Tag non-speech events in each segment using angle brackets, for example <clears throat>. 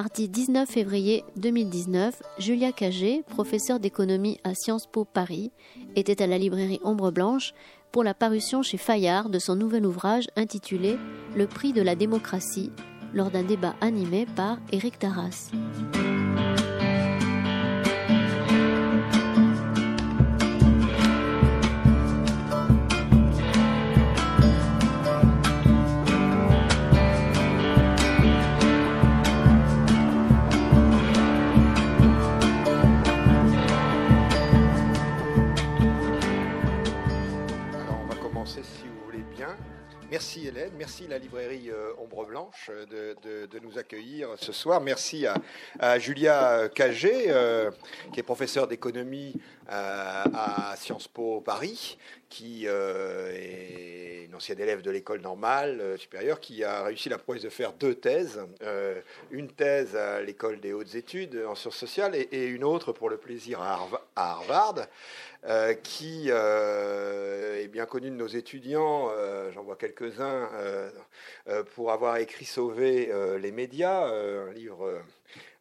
Mardi 19 février 2019, Julia Cagé, professeure d'économie à Sciences Po Paris, était à la librairie Ombre Blanche pour la parution chez Fayard de son nouvel ouvrage intitulé Le prix de la démocratie, lors d'un débat animé par Éric Taras. Merci Hélène, merci la librairie euh, Ombre Blanche euh, de, nous accueillir ce soir. Merci à, Julia Cagé, euh, qui est professeure d'économie à Sciences Po Paris, qui est une ancienne élève de l'école normale supérieure, qui a réussi la prouesse de faire deux thèses. une thèse à l'école des hautes études en sciences sociales et, une autre pour le plaisir à Harvard. Euh, qui euh, est bien connu de nos étudiants, euh, j'en vois quelques-uns, pour avoir écrit Sauver les médias, un livre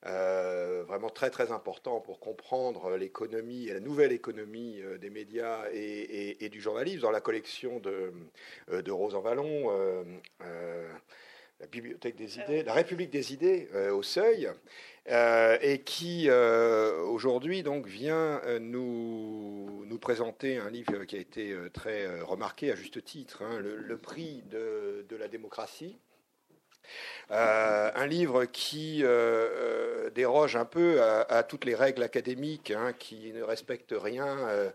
vraiment très très important pour comprendre l'économie et la nouvelle économie des médias et, du journalisme dans la collection de, Rose en Vallon la Bibliothèque des idées, la République des idées au seuil. Euh, et qui euh, aujourd'hui donc vient euh, nous, nous présenter un livre qui a été très remarqué à juste titre, hein, le, prix de, de, la démocratie. Un livre qui déroge un peu à, toutes les règles académiques, hein, qui ne respecte rien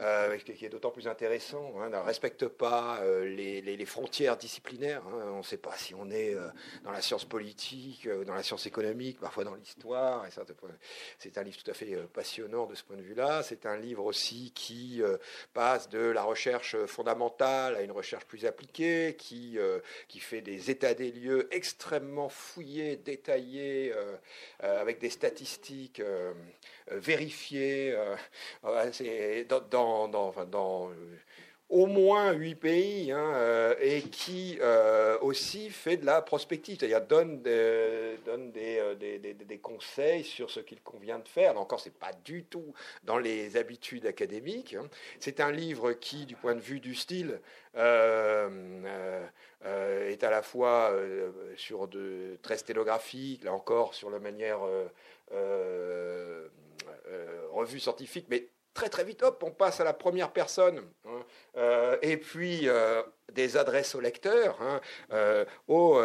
euh, qui est d'autant plus intéressant, hein, ne respecte pas euh, les, frontières disciplinaires. Hein. on ne sait pas si on est euh, dans la science politique, dans la science économique, parfois dans l'histoire. C'est un livre tout à fait passionnant de ce point de vue-là. C'est un livre aussi qui passe de la recherche fondamentale à une recherche plus appliquée, qui, qui fait des états des lieux extrêmement fouillés, détaillés, avec des statistiques vérifiées. <laughs> c'est dans euh, au moins huit pays hein, euh, et qui euh, aussi fait de la prospective, c'est-à-dire donne, des, donne des, conseils sur ce qu'il convient de faire. encore, c'est pas du tout dans les habitudes académiques. Hein. C'est un livre qui, du point de vue du style, est à la fois sur de très sténographique, là encore sur la manière revue scientifique, mais très très vite, hop, on passe à la première personne. Hein. Euh, et puis euh, des adresses au lecteur. Hein. Euh, au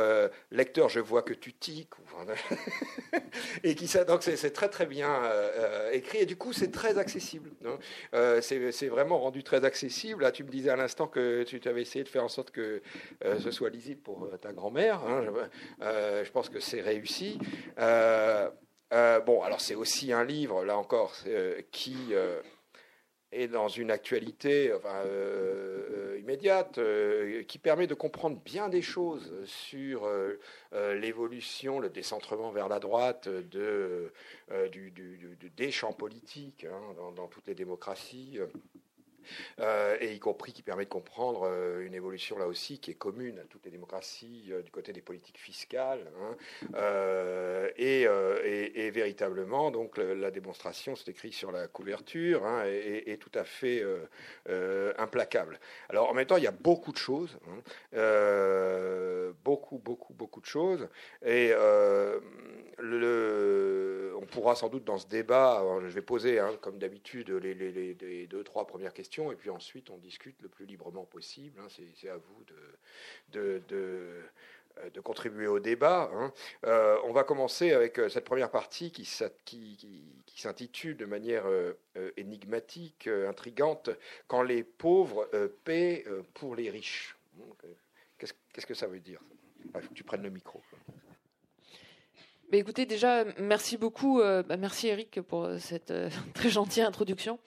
lecteur, je vois que tu tiques. <laughs> et qui ça, donc c'est très très bien écrit. Et du coup, c'est très accessible. Hein. c'est vraiment rendu très accessible. Là, tu me disais à l'instant que tu avais essayé de faire en sorte que ce soit lisible pour ta grand-mère. Je, je, pense que c'est réussi. bon, alors c'est aussi un livre, là encore, qui et dans une actualité euh, euh, immédiate euh, qui permet de comprendre bien des choses sur l'évolution, le décentrement vers la droite de, des champs politiques hein, dans, toutes les démocraties. Euh, et y compris qui permet de comprendre euh, une évolution là aussi qui est commune à toutes les démocraties euh, du côté des politiques fiscales. Hein. Et, véritablement, donc la, démonstration, c'est écrit sur la couverture, hein, est, tout à fait implacable. Alors en même temps, il y a beaucoup de choses, hein. beaucoup, beaucoup, beaucoup de choses, et le, pourra sans doute dans ce débat, je vais poser comme d'habitude les, deux, trois premières questions et puis ensuite on discute le plus librement possible. Hein. C'est à vous de, euh, contribuer au débat. Hein. Euh, on va commencer avec euh, cette première partie qui, s'intitule de manière énigmatique, intrigante, Quand les pauvres paient pour les riches. Qu'est-ce que ça veut dire? Tu prennes le micro. Bah, écoutez, déjà, merci beaucoup. Euh, bah, merci Eric pour cette euh, <laughs> très gentille introduction.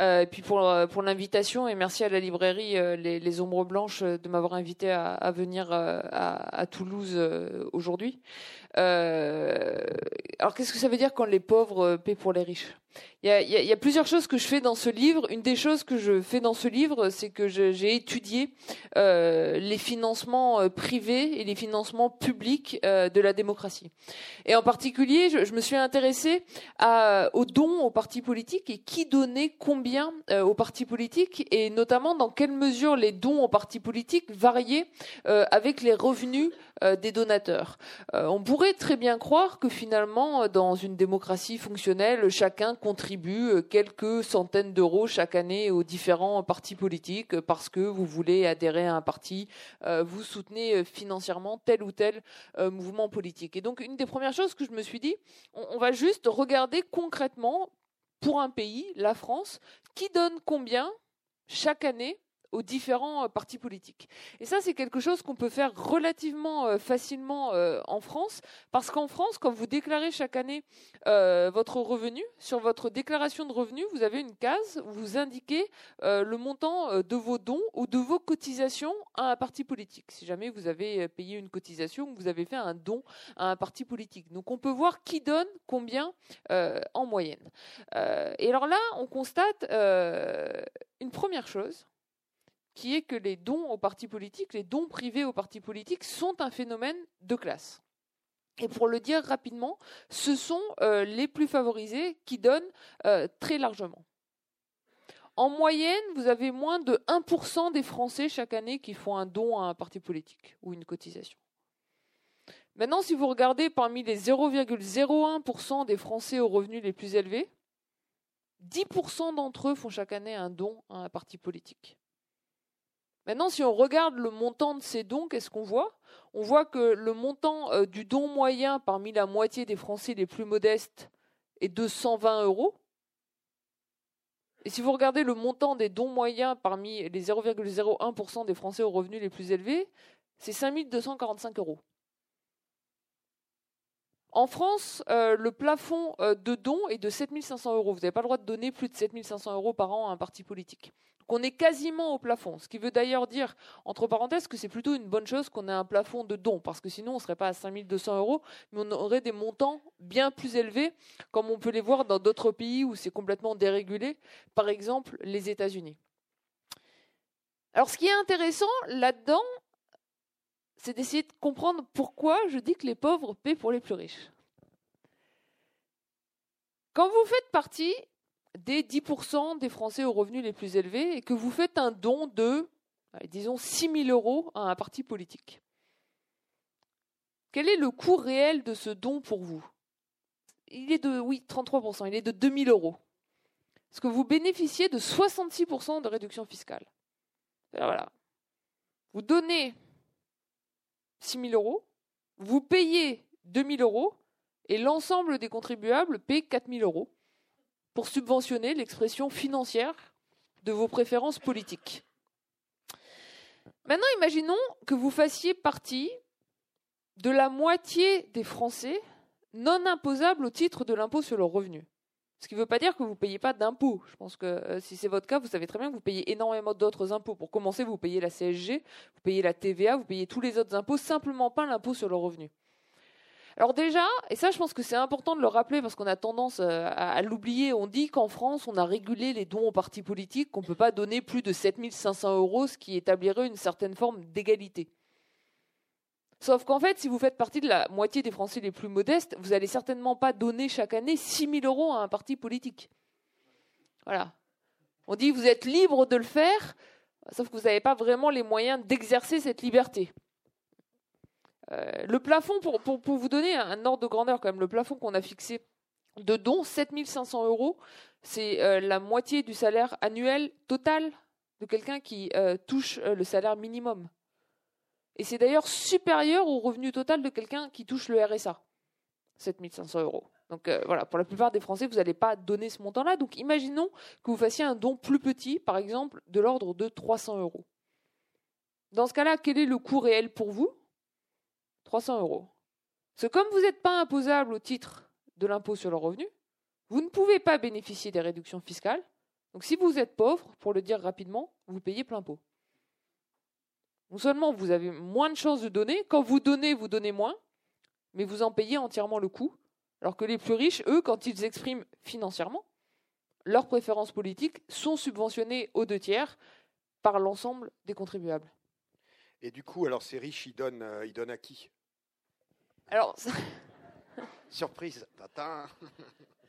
Euh, et puis pour, pour l'invitation et merci à la librairie les, Ombres Blanches de m'avoir invité à, venir à, Toulouse aujourd'hui. alors qu'est-ce que ça veut dire quand les pauvres paient pour les riches? Il y, a, plusieurs choses que je fais dans ce livre. Une des choses que je fais dans ce livre, c'est que j'ai étudié euh, les financements euh, privés et les financements publics euh, de la démocratie. Et en particulier, je, me suis intéressée aux dons aux partis politiques et qui donnait combien aux partis politiques et notamment dans quelle mesure les dons aux partis politiques variaient avec les revenus des donateurs. on pourrait très bien croire que finalement, dans une démocratie fonctionnelle, chacun contribue euh, quelques centaines d'euros chaque année aux différents partis politiques euh, parce que vous voulez adhérer à un parti, euh, vous soutenez financièrement tel ou tel mouvement politique. Et donc, une des premières choses que je me suis dit, on va juste regarder concrètement pour un pays, la France, qui donne combien chaque année aux différents euh, partis politiques. Et ça, c'est quelque chose qu'on peut faire relativement euh, facilement euh, en France, parce qu'en France, quand vous déclarez chaque année votre revenu, sur votre déclaration de revenus, vous avez une case où vous indiquez le montant de vos dons ou de vos cotisations à un parti politique. Si jamais vous avez payé une cotisation ou vous avez fait un don à un parti politique. Donc on peut voir qui donne combien en moyenne. et alors là, on constate une première chose qui est que les dons aux partis politiques, les dons privés aux partis politiques sont un phénomène de classe. Et pour le dire rapidement, ce sont euh, les plus favorisés qui donnent euh, très largement. En moyenne, vous avez moins de 1% des Français chaque année qui font un don à un parti politique ou une cotisation. Maintenant, si vous regardez parmi les 0,01% des Français aux revenus les plus élevés, 10% d'entre eux font chaque année un don à un parti politique. Maintenant, si on regarde le montant de ces dons, qu'est-ce qu'on voit? On voit que le montant euh, du don moyen parmi la moitié des Français les plus modestes est de 120 euros. Et si vous regardez le montant des dons moyens parmi les 0,01% des Français aux revenus les plus élevés, c'est 5245 euros. En France, euh, le plafond euh, de dons est de 7500 euros. Vous n'avez pas le droit de donner plus de 7500 euros par an à un parti politique qu'on est quasiment au plafond. Ce qui veut d'ailleurs dire, entre parenthèses, que c'est plutôt une bonne chose qu'on ait un plafond de dons, parce que sinon on ne serait pas à 5200 euros, mais on aurait des montants bien plus élevés, comme on peut les voir dans d'autres pays où c'est complètement dérégulé, par exemple les États-Unis. Alors ce qui est intéressant là-dedans, c'est d'essayer de comprendre pourquoi je dis que les pauvres paient pour les plus riches. Quand vous faites partie des 10% des Français aux revenus les plus élevés et que vous faites un don de, disons, 6 000 euros à un parti politique. Quel est le coût réel de ce don pour vous? Il est de, oui, 33%, il est de 2 000 euros. Est-ce que vous bénéficiez de 66% de réduction fiscale? Voilà. Vous donnez 6 000 euros, vous payez 2 000 euros, et l'ensemble des contribuables paient 4 000 euros pour subventionner l'expression financière de vos préférences politiques. Maintenant, imaginons que vous fassiez partie de la moitié des Français non imposables au titre de l'impôt sur le revenu. Ce qui ne veut pas dire que vous ne payez pas d'impôts. Je pense que euh, si c'est votre cas, vous savez très bien que vous payez énormément d'autres impôts. Pour commencer, vous payez la CSG, vous payez la TVA, vous payez tous les autres impôts, simplement pas l'impôt sur le revenu. Alors déjà, et ça je pense que c'est important de le rappeler parce qu'on a tendance euh, à, l'oublier, on dit qu'en France on a régulé les dons aux partis politiques, qu'on ne peut pas donner plus de 7500 euros, ce qui établirait une certaine forme d'égalité. Sauf qu'en fait, si vous faites partie de la moitié des Français les plus modestes, vous n'allez certainement pas donner chaque année 6 000 euros à un parti politique. Voilà. On dit que vous êtes libre de le faire, sauf que vous n'avez pas vraiment les moyens d'exercer cette liberté. Euh, le plafond, pour, vous donner un ordre de grandeur, quand même, le plafond qu'on a fixé de dons, 7500 euros, c'est euh, la moitié du salaire annuel total de quelqu'un qui euh, touche le salaire minimum. Et c'est d'ailleurs supérieur au revenu total de quelqu'un qui touche le RSA, 7500 euros. Donc voilà, pour la plupart des Français, vous n'allez pas donner ce montant-là. Donc imaginons que vous fassiez un don plus petit, par exemple, de l'ordre de 300 euros. Dans ce cas-là, quel est le coût réel pour vous? 300 euros. Parce que comme vous n'êtes pas imposable au titre de l'impôt sur le revenu, vous ne pouvez pas bénéficier des réductions fiscales. Donc si vous êtes pauvre, pour le dire rapidement, vous payez plein pot. Non seulement vous avez moins de chances de donner, quand vous donnez, vous donnez moins, mais vous en payez entièrement le coût. Alors que les plus riches, eux, quand ils expriment financièrement, leurs préférences politiques sont subventionnées aux deux tiers par l'ensemble des contribuables. Et du coup, alors ces riches, ils donnent, euh, ils donnent à qui? Alors, Surprise, tatin. <laughs>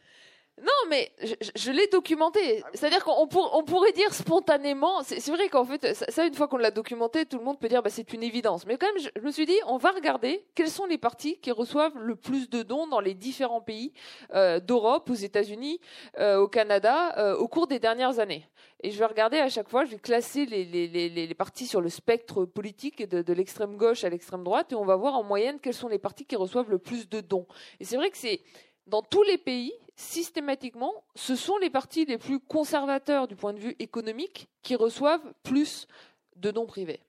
Non, mais je, je l'ai documenté. Ah. C'est-à-dire qu'on pour- on pourrait dire spontanément. C'est vrai qu'en fait, ça, ça, une fois qu'on l'a documenté, tout le monde peut dire bah, c'est une évidence. Mais quand même, je, je me suis dit, on va regarder quels sont les partis qui reçoivent le plus de dons dans les différents pays euh, d'Europe, aux États-Unis, euh, au Canada, euh, au cours des dernières années. Et je vais regarder à chaque fois, je vais classer les, les, les, les les partis sur le spectre politique de, de l'extrême gauche à l'extrême droite, et on va voir en moyenne quels sont les partis qui reçoivent le plus de dons. Et c'est vrai que c'est dans tous les pays, systématiquement, ce sont les partis les plus conservateurs du point de vue économique qui reçoivent plus de dons privés.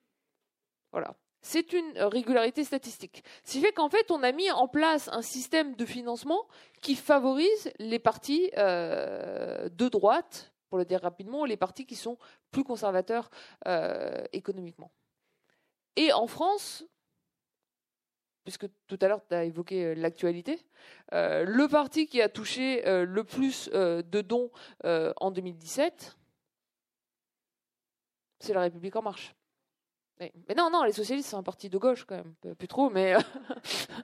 Voilà. C'est une régularité statistique. Ce qui fait qu'en fait, on a mis en place un système de financement qui favorise les partis euh, de droite, pour le dire rapidement, les partis qui sont plus conservateurs euh, économiquement. Et en France, puisque tout à l'heure tu as évoqué euh, l'actualité, euh, le parti qui a touché euh, le plus de dons en 2017, c'est la République en marche. Mais, non, non, les socialistes, c'est un parti de gauche quand même. Plus trop, mais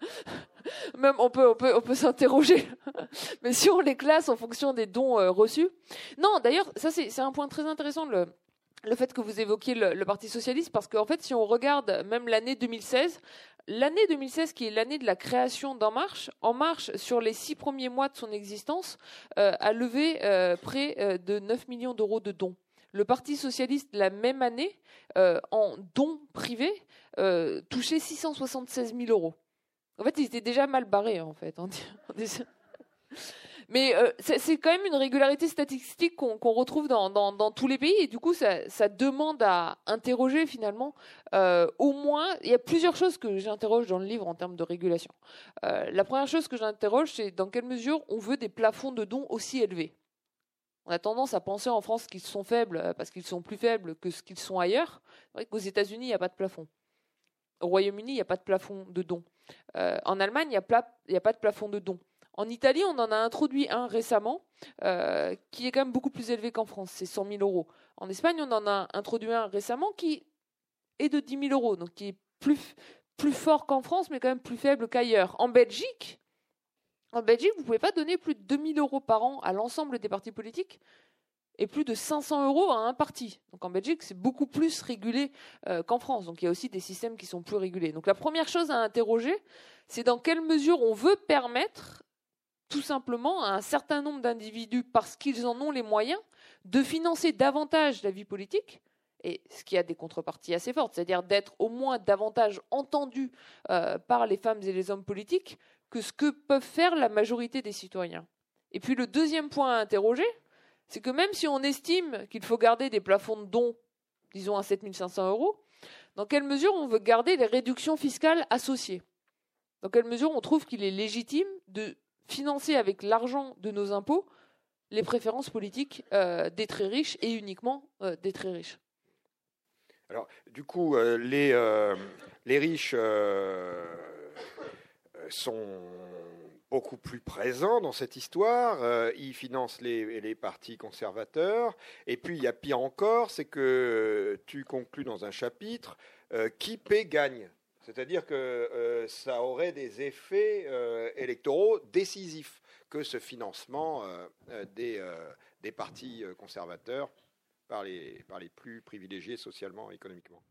<laughs> même on peut, on peut, on peut s'interroger. <laughs> mais si on les classe en fonction des dons reçus. Non, d'ailleurs, ça c'est un point très intéressant. Le fait que vous évoquiez le, Parti socialiste, parce qu'en fait, si on regarde même l'année 2016, l'année 2016 qui est l'année de la création d'En Marche, En Marche, sur les six premiers mois de son existence, euh, a levé euh, près euh, de 9 millions d'euros de dons. Le Parti socialiste, la même année, en dons privés, touchait 676 000 euros. En fait, ils étaient déjà mal barrés, en fait. Mais euh, c'est quand même une régularité statistique qu'on retrouve dans, tous les pays. Et du coup, ça, demande à interroger, finalement, euh, au moins, il y a plusieurs choses que j'interroge dans le livre en termes de régulation. Euh, la première chose que j'interroge, c'est dans quelle mesure on veut des plafonds de dons aussi élevés. On a tendance à penser en France qu'ils sont faibles parce qu'ils sont plus faibles que ce qu'ils sont ailleurs. C'est vrai qu'aux États-Unis, il n'y a pas de plafond. Au Royaume-Uni, il n'y a pas de plafond de dons. En Allemagne, il n'y a pas de plafond de dons. En Italie, on en a introduit un récemment euh, qui est quand même beaucoup plus élevé qu'en France, c'est 100 000 euros. En Espagne, on en a introduit un récemment qui est de 10 000 euros, donc qui est plus, plus fort qu'en France, mais quand même plus faible qu'ailleurs. En Belgique, en Belgique, vous ne pouvez pas donner plus de 2 000 euros par an à l'ensemble des partis politiques et plus de 500 euros à un parti. Donc en Belgique, c'est beaucoup plus régulé euh, qu'en France. Donc il y a aussi des systèmes qui sont plus régulés. Donc la première chose à interroger, c'est dans quelle mesure on veut permettre tout simplement à un certain nombre d'individus, parce qu'ils en ont les moyens, de financer davantage la vie politique, et ce qui a des contreparties assez fortes, c'est-à-dire d'être au moins davantage entendus euh, par les femmes et les hommes politiques que ce que peuvent faire la majorité des citoyens. Et puis le deuxième point à interroger, c'est que même si on estime qu'il faut garder des plafonds de dons, disons à 7500 euros, dans quelle mesure on veut garder les réductions fiscales associées? Dans quelle mesure on trouve qu'il est légitime de financer avec l'argent de nos impôts les préférences politiques euh, des très riches et uniquement euh, des très riches Alors, du coup, euh, les, les riches sont beaucoup plus présents dans cette histoire. Ils financent les, les partis conservateurs. Et puis, il y a pire encore, c'est que tu conclus dans un chapitre qui paie gagne. C'est-à-dire que euh, ça aurait des effets euh, électoraux décisifs que ce financement euh, des, partis conservateurs par les plus privilégiés socialement et économiquement.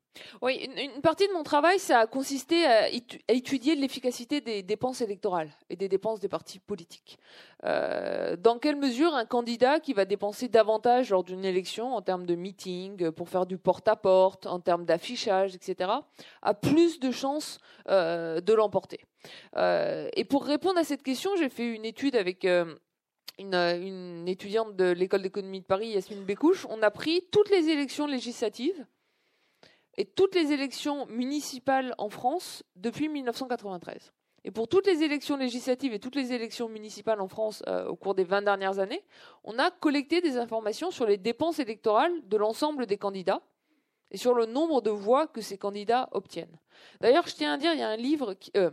Oui, une, partie de mon travail, ça a consisté à, étu- à étudier l'efficacité des dépenses électorales et des dépenses des partis politiques. Euh, dans quelle mesure un candidat qui va dépenser davantage lors d'une élection en termes de meeting, pour faire du porte-à-porte, en termes d'affichage, etc., a plus de chances euh, de l'emporter? Euh, et pour répondre à cette question, j'ai fait une étude avec une, une étudiante de l'école d'économie de Paris, Yasmine Bécouche. On a pris toutes les élections législatives et toutes les élections municipales en France depuis 1993. Et pour toutes les élections législatives et toutes les élections municipales en France euh, au cours des 20 dernières années, on a collecté des informations sur les dépenses électorales de l'ensemble des candidats et sur le nombre de voix que ces candidats obtiennent. D'ailleurs, je tiens à dire, il y a un livre, euh,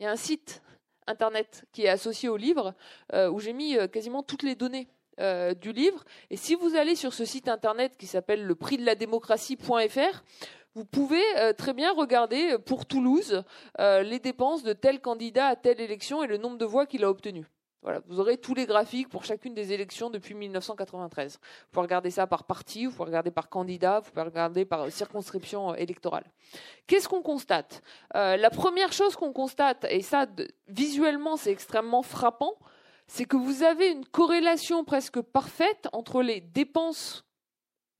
un site internet qui est associé au livre euh, où j'ai mis quasiment toutes les données du livre. Et si vous allez sur ce site internet qui s'appelle le vous pouvez très bien regarder pour Toulouse les dépenses de tel candidat à telle élection et le nombre de voix qu'il a obtenu vous aurez tous les graphiques pour chacune des élections depuis 1993. Vous pouvez regarder ça par parti, vous pouvez regarder par candidat, vous pouvez regarder par circonscription euh, électorale. Qu'est-ce qu'on constate? Euh, La première chose qu'on constate, et ça visuellement c'est extrêmement frappant, c'est que vous avez une corrélation presque parfaite entre les dépenses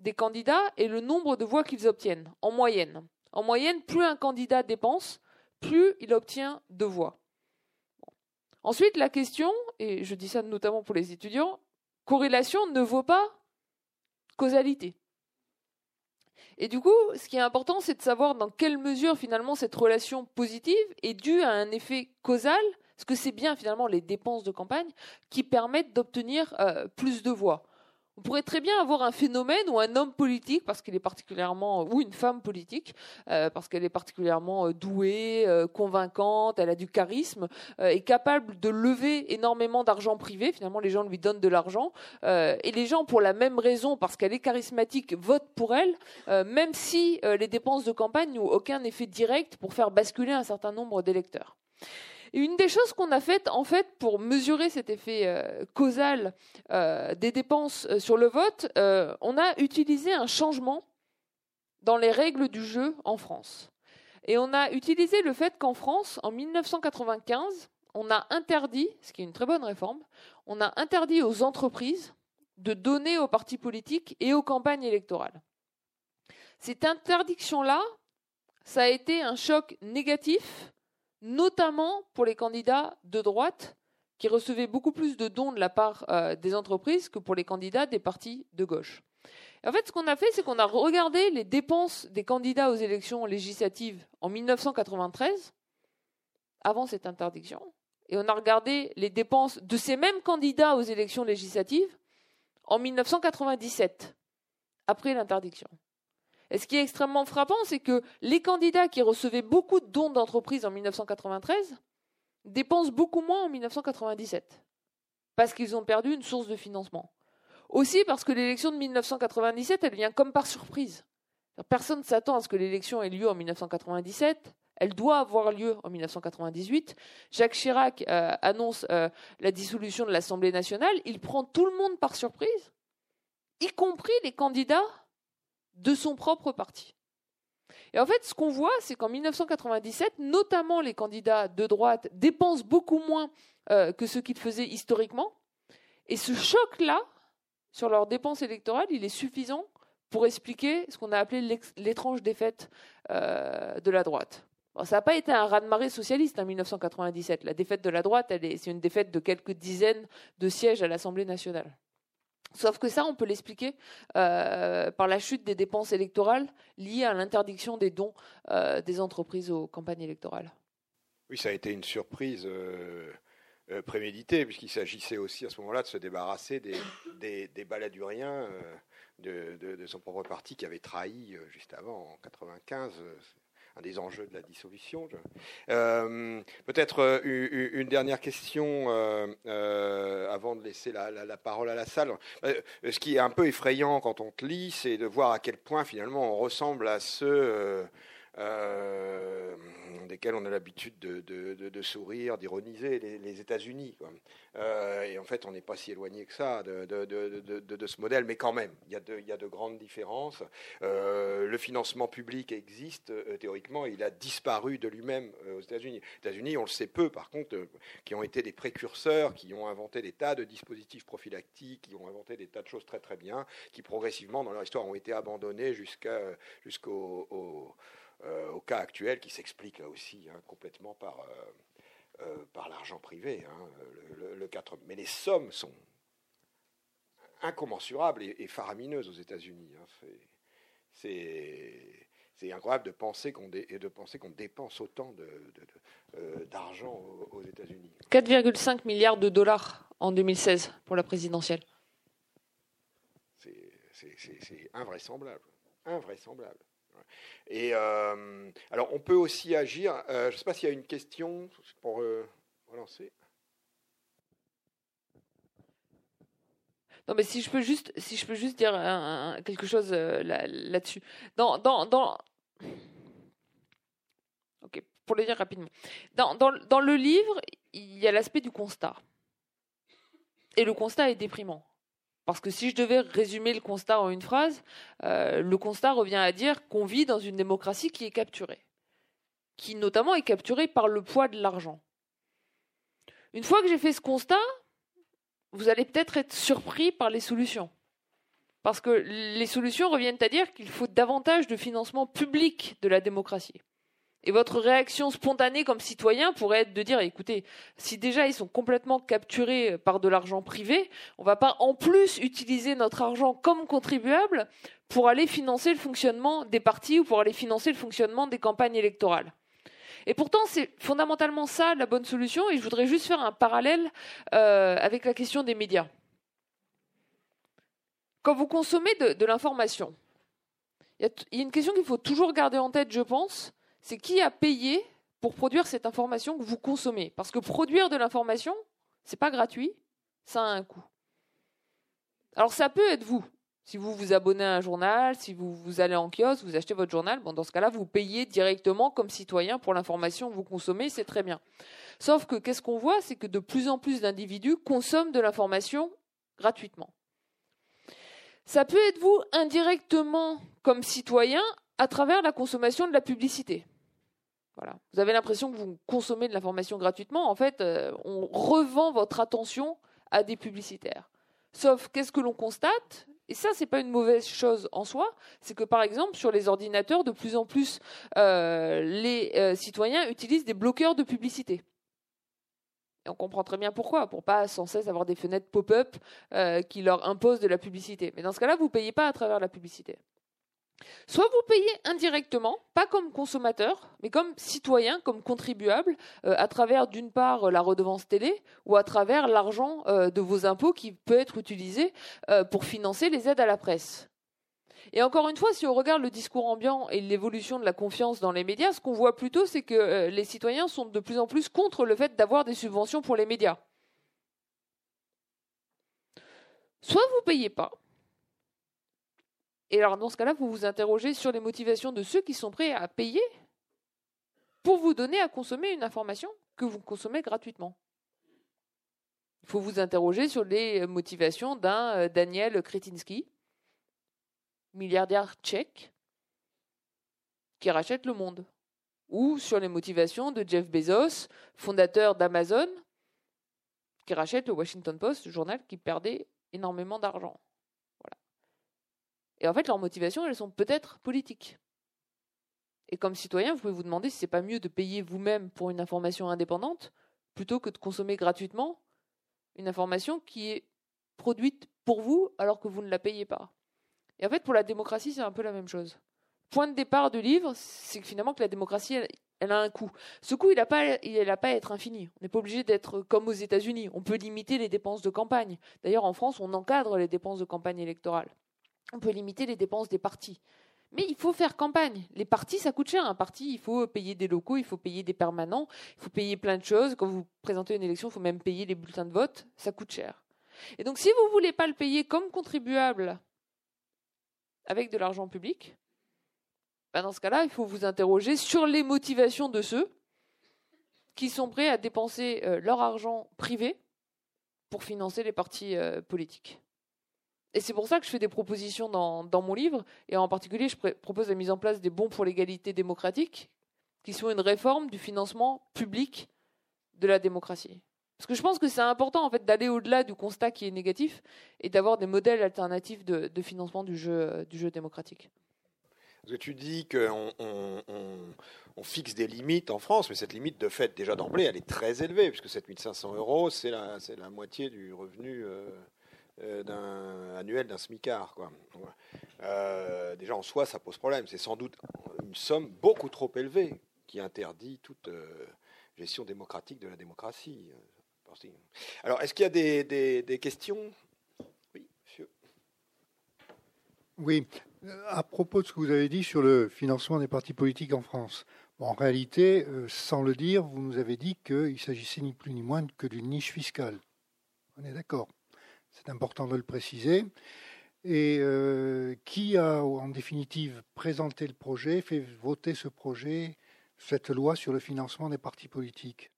des candidats et le nombre de voix qu'ils obtiennent, en moyenne. En moyenne, plus un candidat dépense, plus il obtient de voix. Ensuite, la question, et je dis ça notamment pour les étudiants, corrélation ne vaut pas causalité. Et du coup, ce qui est important, c'est de savoir dans quelle mesure finalement cette relation positive est due à un effet causal, parce que c'est bien finalement les dépenses de campagne qui permettent d'obtenir euh, plus de voix. On pourrait très bien avoir un phénomène où un homme politique, parce qu'il est particulièrement, ou une femme politique, euh, parce qu'elle est particulièrement euh, douée, convaincante, elle a du charisme, est capable de lever énormément d'argent privé. Finalement, les gens lui donnent de l'argent, et les gens, pour la même raison, parce qu'elle est charismatique, votent pour elle, même si les dépenses de campagne n'ont aucun effet direct pour faire basculer un certain nombre d'électeurs une des choses qu'on a faites, en fait, pour mesurer cet effet euh, causal euh, des dépenses euh, sur le vote, on a utilisé un changement dans les règles du jeu en France. Et on a utilisé le fait qu'en France, en 1995, on a interdit, ce qui est une très bonne réforme, on a interdit aux entreprises de donner aux partis politiques et aux campagnes électorales. Cette interdiction-là, ça a été un choc négatif notamment pour les candidats de droite qui recevaient beaucoup plus de dons de la part euh, des entreprises que pour les candidats des partis de gauche. en fait, ce qu'on a fait, c'est qu'on a regardé les dépenses des candidats aux élections législatives en 1993, avant cette interdiction, et on a regardé les dépenses de ces mêmes candidats aux élections législatives en 1997, après l'interdiction. Et ce qui est extrêmement frappant, c'est que les candidats qui recevaient beaucoup de dons d'entreprise en 1993 dépensent beaucoup moins en 1997, parce qu'ils ont perdu une source de financement. Aussi parce que l'élection de 1997, elle vient comme par surprise. Personne ne s'attend à ce que l'élection ait lieu en 1997. Elle doit avoir lieu en 1998. Jacques Chirac euh, annonce euh, la dissolution de l'Assemblée nationale. Il prend tout le monde par surprise, y compris les candidats de son propre parti. Et en fait, ce qu'on voit, c'est qu'en 1997, notamment les candidats de droite dépensent beaucoup moins euh, que ce qu'ils faisaient historiquement. Et ce choc-là, sur leurs dépenses électorales, il est suffisant pour expliquer ce qu'on a appelé l'étrange défaite euh, de la droite. ça n'a pas été un raz-de-marée socialiste en 1997. La défaite de la droite, c'est une défaite de quelques dizaines de sièges à l'Assemblée nationale. Sauf que ça, on peut l'expliquer euh, par la chute des dépenses électorales liées à l'interdiction des dons euh, des entreprises aux campagnes électorales. Oui, ça a été une surprise euh, préméditée, puisqu'il s'agissait aussi à ce moment-là de se débarrasser des, des, baladuriens de, de, son propre parti qui avait trahi juste avant, en 1995 un des enjeux de la dissolution. Euh, peut-être euh, une dernière question euh, avant de laisser la, parole à la salle. ce qui est un peu effrayant quand on te lit, c'est de voir à quel point finalement on ressemble à ceux euh, desquels on a l'habitude de, sourire, d'ironiser, les, États-Unis. Euh, et en fait, on n'est pas si éloigné que ça de, ce modèle, mais quand même, il y a de, grandes différences. Euh, le financement public existe théoriquement, il a disparu de lui-même aux États-Unis. Les États-Unis, on le sait peu, par contre, qui ont été des précurseurs, qui ont inventé des tas de dispositifs prophylactiques, qui ont inventé des tas de choses très très bien, qui progressivement dans leur histoire ont été abandonnés jusqu'au euh, au cas actuel qui s'explique là aussi hein, complètement par, euh, euh, par l'argent privé. Hein, le, 4... Mais les sommes sont incommensurables et, faramineuses aux États-Unis. Hein, c'est incroyable de penser qu'on de penser qu'on dépense autant d'argent de, aux, aux États-Unis. 4,5 milliards de dollars en 2016 pour la présidentielle. C'est invraisemblable, invraisemblable. Et euh, alors, on peut aussi agir. Euh, je ne sais pas s'il y a une question pour euh, relancer. Non, mais si je peux juste, si je peux juste dire quelque chose là-dessus. dans, dans, dans... Ok, pour le dire rapidement. Dans, dans, dans le livre, il y a l'aspect du constat. Et le constat est déprimant. Parce que si je devais résumer le constat en une phrase, euh, le constat revient à dire qu'on vit dans une démocratie qui est capturée. Qui notamment est capturée par le poids de l'argent. Une fois que j'ai fait ce constat, vous allez peut-être être surpris par les solutions. Parce que les solutions reviennent à dire qu'il faut davantage de financement public de la démocratie. Et votre réaction spontanée comme citoyen pourrait être de dire écoutez, si déjà ils sont complètement capturés par de l'argent privé, on ne va pas en plus utiliser notre argent comme contribuable pour aller financer le fonctionnement des partis ou pour aller financer le fonctionnement des campagnes électorales. Et pourtant, c'est fondamentalement ça la bonne solution. Et je voudrais juste faire un parallèle euh, avec la question des médias. Quand vous consommez de, l'information, il y, a une question qu'il faut toujours garder en tête, je pense, c'est qui a payé pour produire cette information que vous consommez? Parce que produire de l'information, c'est pas gratuit, ça a un coût. Alors ça peut être vous. Si vous vous abonnez à un journal, si vous, vous allez en kiosque, vous achetez votre journal, bon, dans ce cas-là, vous payez directement comme citoyen pour l'information que vous consommez, c'est très bien. Sauf que qu'est-ce qu'on voit? C'est que de plus en plus d'individus consomment de l'information gratuitement. Ça peut être vous indirectement comme citoyen à travers la consommation de la publicité. Vous avez l'impression que vous consommez de l'information gratuitement. En fait, euh, on revend votre attention à des publicitaires. Sauf qu'est-ce que l'on constate? Et ça, c'est pas une mauvaise chose en soi. C'est que par exemple, sur les ordinateurs, de plus en plus, euh, les euh, citoyens utilisent des bloqueurs de publicité. On comprend très bien pourquoi, pour pas sans cesse avoir des fenêtres pop-up qui leur imposent de la publicité. Mais dans ce cas-là, vous payez pas à travers la publicité. Soit vous payez indirectement, pas comme consommateur, mais comme citoyen, comme contribuable, euh, à travers d'une part la redevance télé ou à travers l'argent euh, de vos impôts qui peut être utilisé euh, pour financer les aides à la presse. Et encore une fois, si on regarde le discours ambiant et l'évolution de la confiance dans les médias, ce qu'on voit plutôt, c'est que les citoyens sont de plus en plus contre le fait d'avoir des subventions pour les médias. Soit vous payez pas, et alors, dans ce cas-là, vous vous interrogez sur les motivations de ceux qui sont prêts à payer pour vous donner à consommer une information que vous consommez gratuitement. Il faut vous interroger sur les motivations d'un euh, Daniel Kretinsky, milliardaire tchèque, qui rachète le monde. Ou sur les motivations de Jeff Bezos, fondateur d'Amazon, qui rachète le Washington Post, journal qui perdait énormément d'argent. Et en fait, leurs motivations, elles sont peut-être politiques. Et comme citoyen, vous pouvez vous demander si c'est pas mieux de payer vous-même pour une information indépendante plutôt que de consommer gratuitement une information qui est produite pour vous alors que vous ne la payez pas. Et en fait, pour la démocratie, c'est un peu la même chose. Point de départ du livre, c'est que finalement que la démocratie, elle, a un coût. Ce coût, il n'a pas, pas à être infini. On n'est pas obligé d'être comme aux États-Unis. On peut limiter les dépenses de campagne. D'ailleurs, en France, on encadre les dépenses de campagne électorale on peut limiter les dépenses des partis. Mais il faut faire campagne. Les partis, ça coûte cher. Un parti, il faut payer des locaux, il faut payer des permanents, il faut payer plein de choses. Quand vous présentez une élection, il faut même payer les bulletins de vote. Ça coûte cher. Et donc, si vous ne voulez pas le payer comme contribuable avec de l'argent public, ben, dans ce cas-là, il faut vous interroger sur les motivations de ceux qui sont prêts à dépenser euh, leur argent privé pour financer les partis euh, politiques. Et c'est pour ça que je fais des propositions dans, mon livre, et en particulier, je propose la mise en place des bons pour l'égalité démocratique, qui sont une réforme du financement public de la démocratie. Parce que je pense que c'est important en fait d'aller au-delà du constat qui est négatif et d'avoir des modèles alternatifs de, financement du jeu, démocratique. Parce que tu dis qu'on on, fixe des limites en France, mais cette limite, de fait, déjà d'emblée, elle est très élevée, puisque 7500 euros, c'est la, moitié du revenu euh, d'un annuel d'un smicard. Quoi. Euh, déjà en soi, ça pose problème. C'est sans doute une somme beaucoup trop élevée qui interdit toute euh, gestion démocratique de la démocratie. Alors, est-ce qu'il y a des, des, questions? Oui, monsieur. Oui, à propos de ce que vous avez dit sur le financement des partis politiques en France. en réalité, sans le dire, vous nous avez dit qu'il s'agissait ni plus ni moins que d'une niche fiscale. On est d'accord C'est important de le préciser. Et euh, qui a, en définitive, présenté le projet, fait voter ce projet, cette loi sur le financement des partis politiques?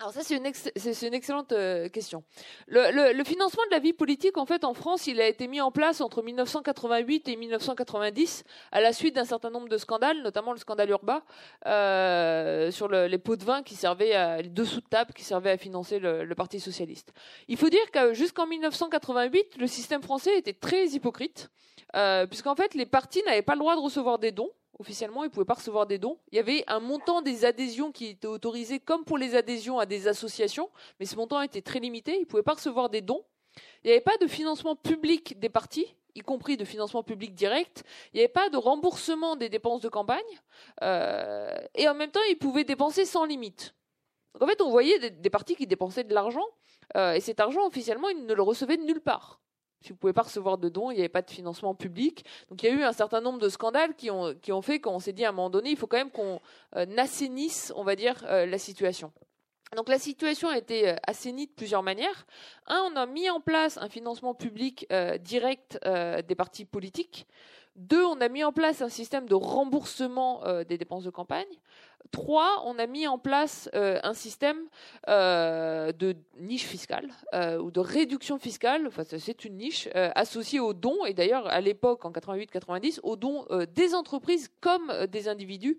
Alors ça, c'est une, une, excellente euh, question. Le, le, financement de la vie politique, en fait, en France, il a été mis en place entre 1988 et 1990, à la suite d'un certain nombre de scandales, notamment le scandale Urba, euh, sur le, les pots de vin qui servaient à, les dessous de table qui servaient à financer le, le Parti socialiste. Il faut dire que jusqu'en 1988, le système français était très hypocrite, euh, puisqu'en fait, les partis n'avaient pas le droit de recevoir des dons officiellement, ils ne pouvaient pas recevoir des dons. Il y avait un montant des adhésions qui était autorisé, comme pour les adhésions à des associations, mais ce montant était très limité. Ils ne pouvaient pas recevoir des dons. Il n'y avait pas de financement public des partis, y compris de financement public direct. Il n'y avait pas de remboursement des dépenses de campagne. Euh, et en même temps, ils pouvaient dépenser sans limite. Donc en fait, on voyait des, partis qui dépensaient de l'argent, euh, et cet argent, officiellement, ils ne le recevaient de nulle part. Si vous ne pouvez pas recevoir de dons, il n'y avait pas de financement public. Donc il y a eu un certain nombre de scandales qui ont, fait qu'on s'est dit à un moment donné, il faut quand même qu'on euh, assainisse, on va dire, euh, la situation. Donc la situation a été euh, assainie de plusieurs manières. Un, on a mis en place un financement public direct des partis politiques. Deux, on a mis en place un système de remboursement des dépenses de campagne. Trois, on a mis en place euh, un système euh, de niche fiscale euh, ou de réduction fiscale. C'est une niche associée aux dons et d'ailleurs à l'époque en 88-90 aux dons des entreprises comme des individus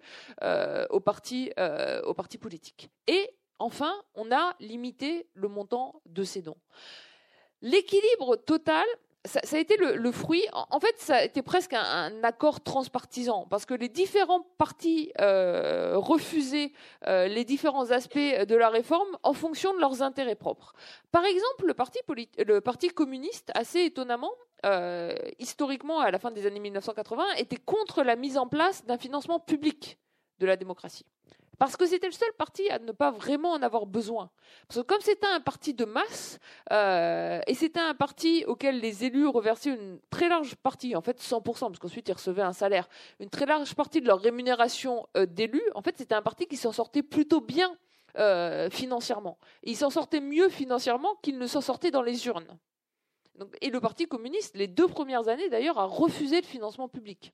aux partis politiques. Et enfin, on a limité le montant de ces dons. L'équilibre total ça, a été le, fruit. En, fait, ça a été presque un, accord transpartisan parce que les différents partis euh, refusaient euh, les différents aspects de la réforme en fonction de leurs intérêts propres. Par exemple, le parti, communiste, assez étonnamment, euh, historiquement à la fin des années 1980, était contre la mise en place d'un financement public de la démocratie. Parce que c'était le seul parti à ne pas vraiment en avoir besoin. Parce que comme c'était un parti de masse, euh, et c'était un parti auquel les élus reversaient une très large partie, en fait 100%, parce qu'ensuite ils recevaient un salaire, une très large partie de leur rémunération euh, d'élus, en fait c'était un parti qui s'en sortait plutôt bien euh, financièrement. il s'en sortait mieux financièrement qu'il ne s'en sortait dans les urnes. et le Parti communiste, les deux premières années d'ailleurs, a refusé le financement public.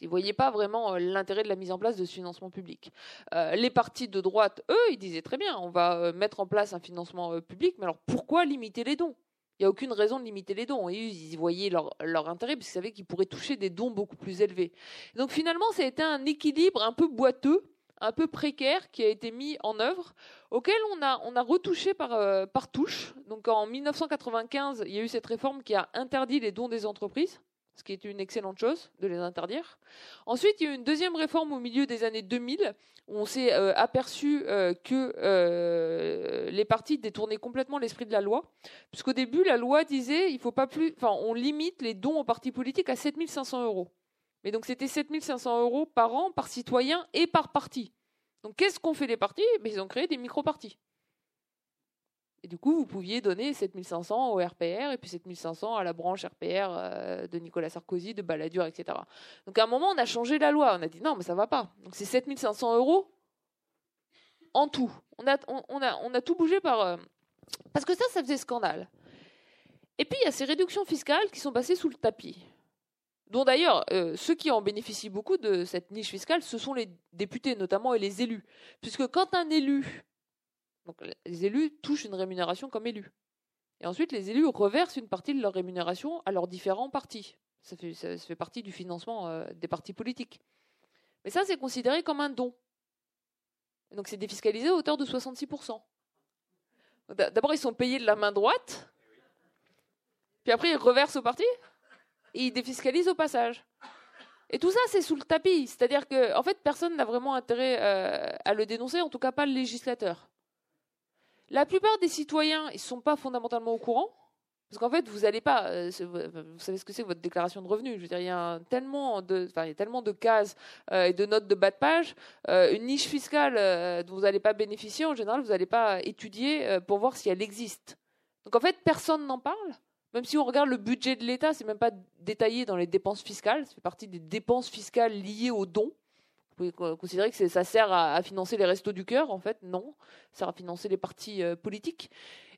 Ils ne voyaient pas vraiment euh, l'intérêt de la mise en place de ce financement public. Euh, les partis de droite, eux, ils disaient très bien, on va euh, mettre en place un financement public, mais alors pourquoi limiter les dons? Il n'y a aucune raison de limiter les dons. Et ils voyaient leur, intérêt, puisqu'ils savaient qu'ils pourraient toucher des dons beaucoup plus élevés. Donc finalement, ça a été un équilibre un peu boiteux, un peu précaire qui a été mis en œuvre, auquel on a, retouché par touche. Donc en 1995, il y a eu cette réforme qui a interdit les dons des entreprises ce qui est une excellente chose de les interdire. Ensuite, il y a eu une deuxième réforme au milieu des années 2000 où on s'est euh, aperçu euh, que euh, les partis détournaient complètement l'esprit de la loi, puisqu'au début la loi disait il faut pas plus, enfin on limite les dons aux partis politiques à 7500 euros. Mais donc c'était 7500 euros par an par citoyen et par parti. Donc qu'est-ce qu'ont fait les partis? Mais Ils ont créé des micro-partis. Et du coup, vous pouviez donner 7500 au RPR et puis 7500 à la branche RPR euh, de Nicolas Sarkozy, de Balladur, etc. Donc à un moment, on a changé la loi. On a dit non, mais ça va pas. Donc c'est 7500 euros en tout. On a, tout bougé par. Euh, parce que ça, ça faisait scandale. Et puis il y a ces réductions fiscales qui sont passées sous le tapis. Dont d'ailleurs, euh, ceux qui en bénéficient beaucoup de cette niche fiscale, ce sont les députés notamment et les élus. Puisque quand un élu donc les élus touchent une rémunération comme élus. Et ensuite, les élus reversent une partie de leur rémunération à leurs différents partis. Ça fait, ça, fait partie du financement euh, des partis politiques. Mais ça, c'est considéré comme un don. donc c'est défiscalisé à hauteur de 66%. D'abord, ils sont payés de la main droite, puis après, ils reversent au parti, ils défiscalisent au passage. Et tout ça, c'est sous le tapis. C'est-à-dire que, en fait, personne n'a vraiment intérêt euh, à le dénoncer, en tout cas pas le législateur. La plupart des citoyens, ne sont pas fondamentalement au courant. Parce qu'en fait, vous n'allez pas, euh, vous savez ce que c'est votre déclaration de revenus. Je veux dire, il y a tellement de, enfin, il y a tellement de cases euh, et de notes de bas de page. Euh, une niche fiscale dont vous n'allez pas bénéficier, en général, vous n'allez pas étudier pour voir si elle existe. Donc en fait, personne n'en parle. Même si on regarde le budget de l'État, c'est même pas détaillé dans les dépenses fiscales. Ça fait partie des dépenses fiscales liées aux dons Vous pouvez considérer que ça sert à, financer les restos du cœur, en fait, non. Ça sert à financer les partis euh, politiques.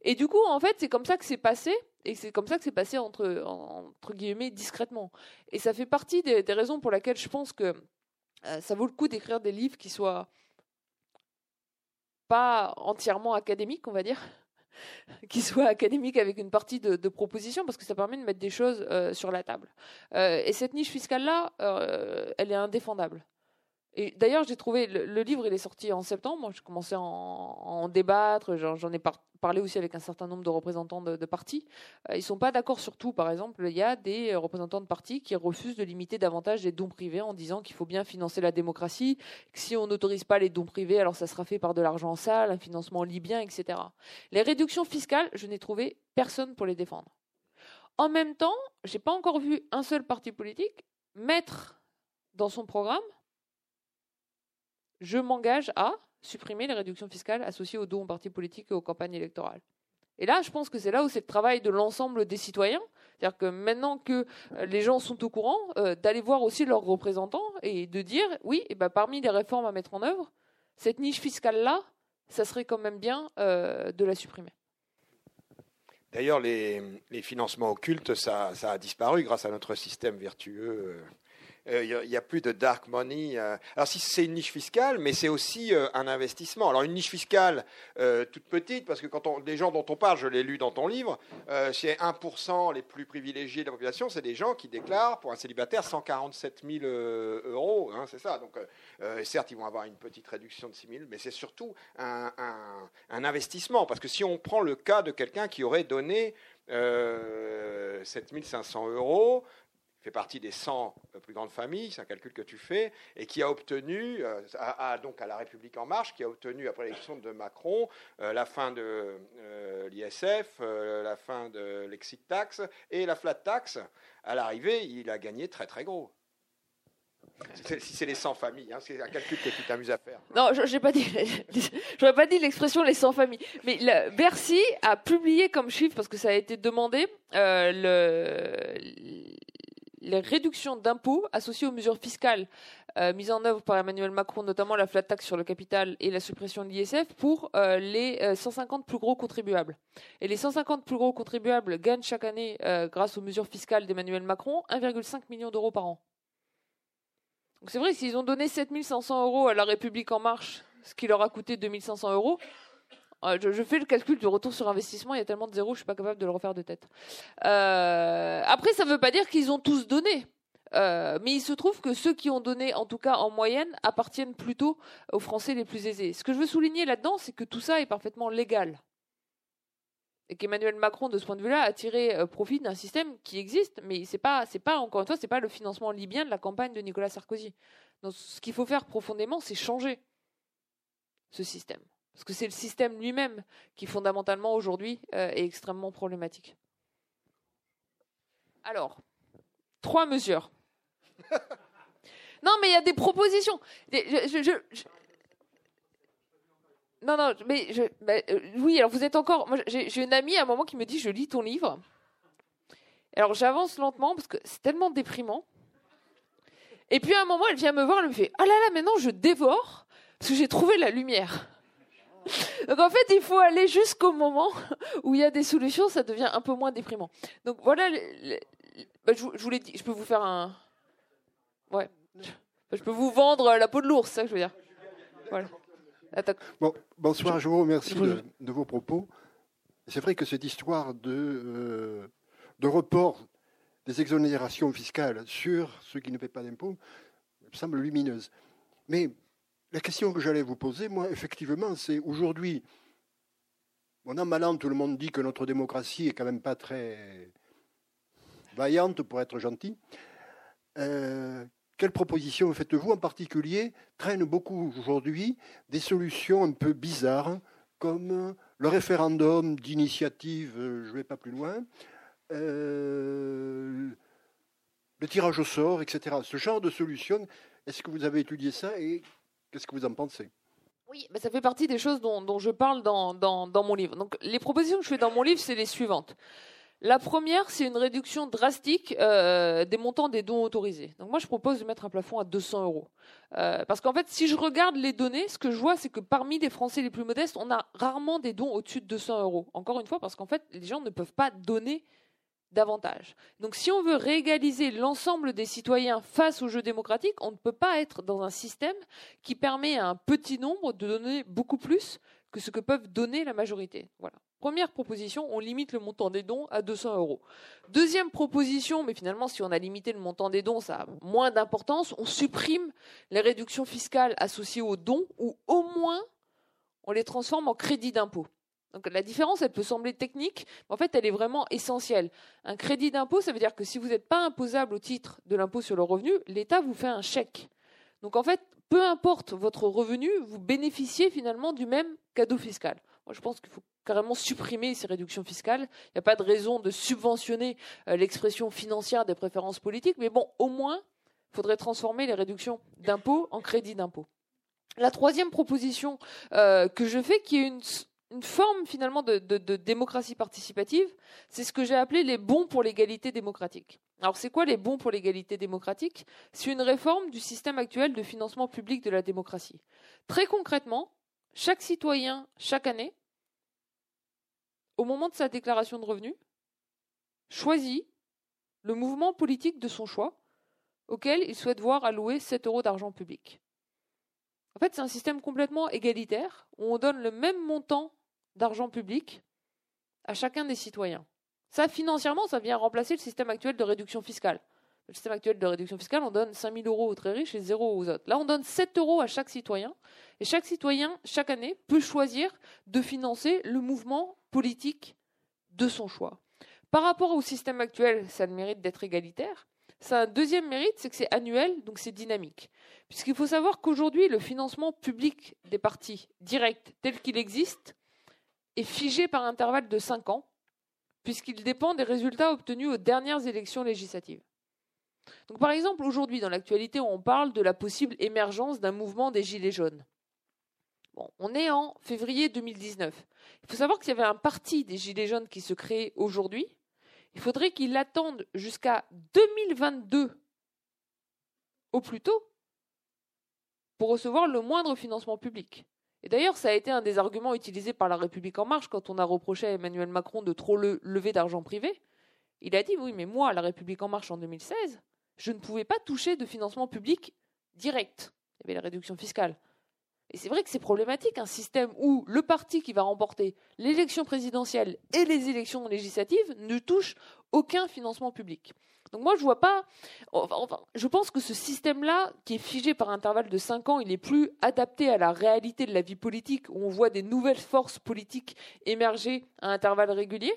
Et du coup, en fait, c'est comme ça que c'est passé, et c'est comme ça que c'est passé entre, entre guillemets discrètement. Et ça fait partie des, raisons pour lesquelles je pense que euh, ça vaut le coup d'écrire des livres qui soient pas entièrement académiques, on va dire, <laughs> qui soient académiques avec une partie de, propositions, parce que ça permet de mettre des choses euh, sur la table. et cette niche fiscale-là, elle est indéfendable. Et d'ailleurs, j'ai trouvé le, livre, il est sorti en septembre. Moi, je commençais à en, débattre. J'en ai parlé aussi avec un certain nombre de représentants de, partis. Euh, ils sont pas d'accord sur tout. Par exemple, il y a des représentants de partis qui refusent de limiter davantage les dons privés en disant qu'il faut bien financer la démocratie. Que si on n'autorise pas les dons privés, alors ça sera fait par de l'argent sale, un financement libyen, etc. Les réductions fiscales, je n'ai trouvé personne pour les défendre. En même temps, j'ai pas encore vu un seul parti politique mettre dans son programme je m'engage à supprimer les réductions fiscales associées aux dons aux partis politiques et aux campagnes électorales. Et là, je pense que c'est là où c'est le travail de l'ensemble des citoyens. C'est-à-dire que maintenant que euh, les gens sont au courant, euh, d'aller voir aussi leurs représentants et de dire, oui, eh ben, parmi les réformes à mettre en œuvre, cette niche fiscale-là, ça serait quand même bien euh, de la supprimer. D'ailleurs, les, financements occultes, ça, a disparu grâce à notre système vertueux il euh, n'y a, plus de dark money. Euh. Alors si c'est une niche fiscale, mais c'est aussi euh, un investissement. Alors une niche fiscale toute petite, parce que quand on, les gens dont on parle, je l'ai lu dans ton livre, c'est 1% les plus privilégiés de la population, c'est des gens qui déclarent pour un célibataire 147 000 euros, hein, c'est ça. Donc certes, ils vont avoir une petite réduction de 6 000, mais c'est surtout un, un, investissement, parce que si on prend le cas de quelqu'un qui aurait donné euh, 7500 euros, fait partie des 100 plus grandes familles, c'est un calcul que tu fais, et qui a obtenu, euh, donc à la République en marche, qui a obtenu après l'élection de Macron euh, la fin de euh, l'ISF, la fin de l'exit tax et la flat tax. À l'arrivée, il a gagné très très gros. Si c'est les 100 familles, hein, c'est un calcul que tu t'amuses à faire. Non, je n'aurais pas dit, <laughs> pas dit l'expression les 100 familles. Mais Bercy a publié comme chiffre, parce que ça a été demandé, le, les réductions d'impôts associées aux mesures fiscales euh, mises en œuvre par Emmanuel Macron, notamment la flat tax sur le capital et la suppression de l'ISF, pour euh, les 150 euh, plus gros contribuables. Et les 150 plus gros contribuables gagnent chaque année, grâce aux mesures fiscales d'Emmanuel Macron, 1,5 million d'euros par an. Donc c'est vrai, s'ils ont donné 7500 euros à la République en marche, ce qui leur a coûté 2500 euros, ah, je, fais le calcul du retour sur investissement, il y a tellement de zéros, je suis pas capable de le refaire de tête. Euh, après, ça ne veut pas dire qu'ils ont tous donné. Euh, mais il se trouve que ceux qui ont donné, en tout cas en moyenne, appartiennent plutôt aux Français les plus aisés. Ce que je veux souligner là-dedans, c'est que tout ça est parfaitement légal. Et qu'Emmanuel Macron, de ce point de vue-là, a tiré euh, profit d'un système qui existe, mais c'est pas, pas, encore une fois, c'est pas le financement libyen de la campagne de Nicolas Sarkozy. Donc, ce qu'il faut faire profondément, c'est changer ce système. Parce que c'est le système lui-même qui, fondamentalement, aujourd'hui, euh, est extrêmement problématique. Alors, trois mesures. <laughs> non, mais il y a des propositions. Non, non, mais bah, euh, oui, alors vous êtes encore. J'ai une amie à un moment qui me dit Je lis ton livre. Alors j'avance lentement parce que c'est tellement déprimant. Et puis à un moment, elle vient me voir, elle me fait Ah là là, maintenant je dévore parce que j'ai trouvé la lumière. Donc en fait, il faut aller jusqu'au moment où il y a des solutions, ça devient un peu moins déprimant. Donc voilà, bah, je, vous l'ai dit, je peux vous faire un... Ouais. Je peux vous vendre la peau de l'ours, c'est ça que je veux dire. Voilà. Bon, bonsoir, je vous remercie de, vos propos. C'est vrai que cette histoire de, euh, de report des exonérations fiscales sur ceux qui ne paient pas d'impôts me semble lumineuse. Mais la question que j'allais vous poser, moi, effectivement, c'est aujourd'hui, bon an, mal tout le monde dit que notre démocratie est quand même pas très vaillante, pour être gentil. Euh, quelles propositions faites-vous en particulier Traînent beaucoup aujourd'hui des solutions un peu bizarres, comme le référendum d'initiative, je ne vais pas plus loin, euh, le tirage au sort, etc. Ce genre de solutions, est-ce que vous avez étudié ça Qu'est-ce que vous en pensez? Oui, ça fait partie des choses dont, je parle dans, mon livre. Donc, les propositions que je fais dans mon livre, c'est les suivantes. La première, c'est une réduction drastique euh, des montants des dons autorisés. Donc moi, je propose de mettre un plafond à 200 euros. Euh, parce qu'en fait, si je regarde les données, ce que je vois, c'est que parmi les Français les plus modestes, on a rarement des dons au-dessus de 200 euros. Encore une fois, parce qu'en fait, les gens ne peuvent pas donner Donc si on veut réégaliser l'ensemble des citoyens face au jeu démocratique, on ne peut pas être dans un système qui permet à un petit nombre de donner beaucoup plus que ce que peuvent donner la majorité. Voilà. Première proposition, on limite le montant des dons à 200 euros. Deuxième proposition, mais finalement, si on a limité le montant des dons, ça a moins d'importance, on supprime les réductions fiscales associées aux dons, ou au moins, on les transforme en crédit d'impôt. Donc la différence, elle peut sembler technique, mais en fait, elle est vraiment essentielle. Un crédit d'impôt, ça veut dire que si vous n'êtes pas imposable au titre de l'impôt sur le revenu, l'État vous fait un chèque. Donc en fait, peu importe votre revenu, vous bénéficiez finalement du même cadeau fiscal. Moi, je pense qu'il faut carrément supprimer ces réductions fiscales. Il n'y a pas de raison de subventionner euh, l'expression financière des préférences politiques, mais bon, au moins, il faudrait transformer les réductions d'impôts en crédit d'impôt. La troisième proposition euh, que je fais, qui est une, forme finalement de, de démocratie participative, c'est ce que j'ai appelé les bons pour l'égalité démocratique. Alors c'est quoi les bons pour l'égalité démocratique? C'est une réforme du système actuel de financement public de la démocratie. Très concrètement, chaque citoyen, chaque année, au moment de sa déclaration de revenus, choisit le mouvement politique de son choix auquel il souhaite voir allouer 7 euros d'argent public. En fait, c'est un système complètement égalitaire où on donne le même montant d'argent public à chacun des citoyens. Ça, financièrement, ça vient remplacer le système actuel de réduction fiscale. Le système actuel de réduction fiscale, on donne 5 000 euros aux très riches et 0 aux autres. Là, on donne 7 euros à chaque citoyen. Et chaque citoyen, chaque année, peut choisir de financer le mouvement politique de son choix. Par rapport au système actuel, ça a le mérite d'être égalitaire. Ça a un deuxième mérite, c'est que c'est annuel, donc c'est dynamique. Puisqu'il faut savoir qu'aujourd'hui, le financement public des partis directs tel qu'il existe est figé par intervalle de 5 ans, puisqu'il dépend des résultats obtenus aux dernières élections législatives. Donc, par exemple, aujourd'hui, dans l'actualité, on parle de la possible émergence d'un mouvement des Gilets jaunes. Bon, on est en février 2019. Il faut savoir qu'il y avait un parti des Gilets jaunes qui se crée aujourd'hui. Il faudrait qu'il attende jusqu'à 2022 au plus tôt pour recevoir le moindre financement public. Et d'ailleurs, ça a été un des arguments utilisés par la République en marche quand on a reproché à Emmanuel Macron de trop lever d'argent privé. Il a dit oui, mais moi, la République en marche en 2016, je ne pouvais pas toucher de financement public direct. Il y avait la réduction fiscale. Et c'est vrai que c'est problématique, un système où le parti qui va remporter l'élection présidentielle et les élections législatives ne touche aucun financement public. Donc moi, je vois pas. Je pense que ce système-là, qui est figé par intervalle de 5 ans, il est plus adapté à la réalité de la vie politique, où on voit des nouvelles forces politiques émerger à intervalles réguliers.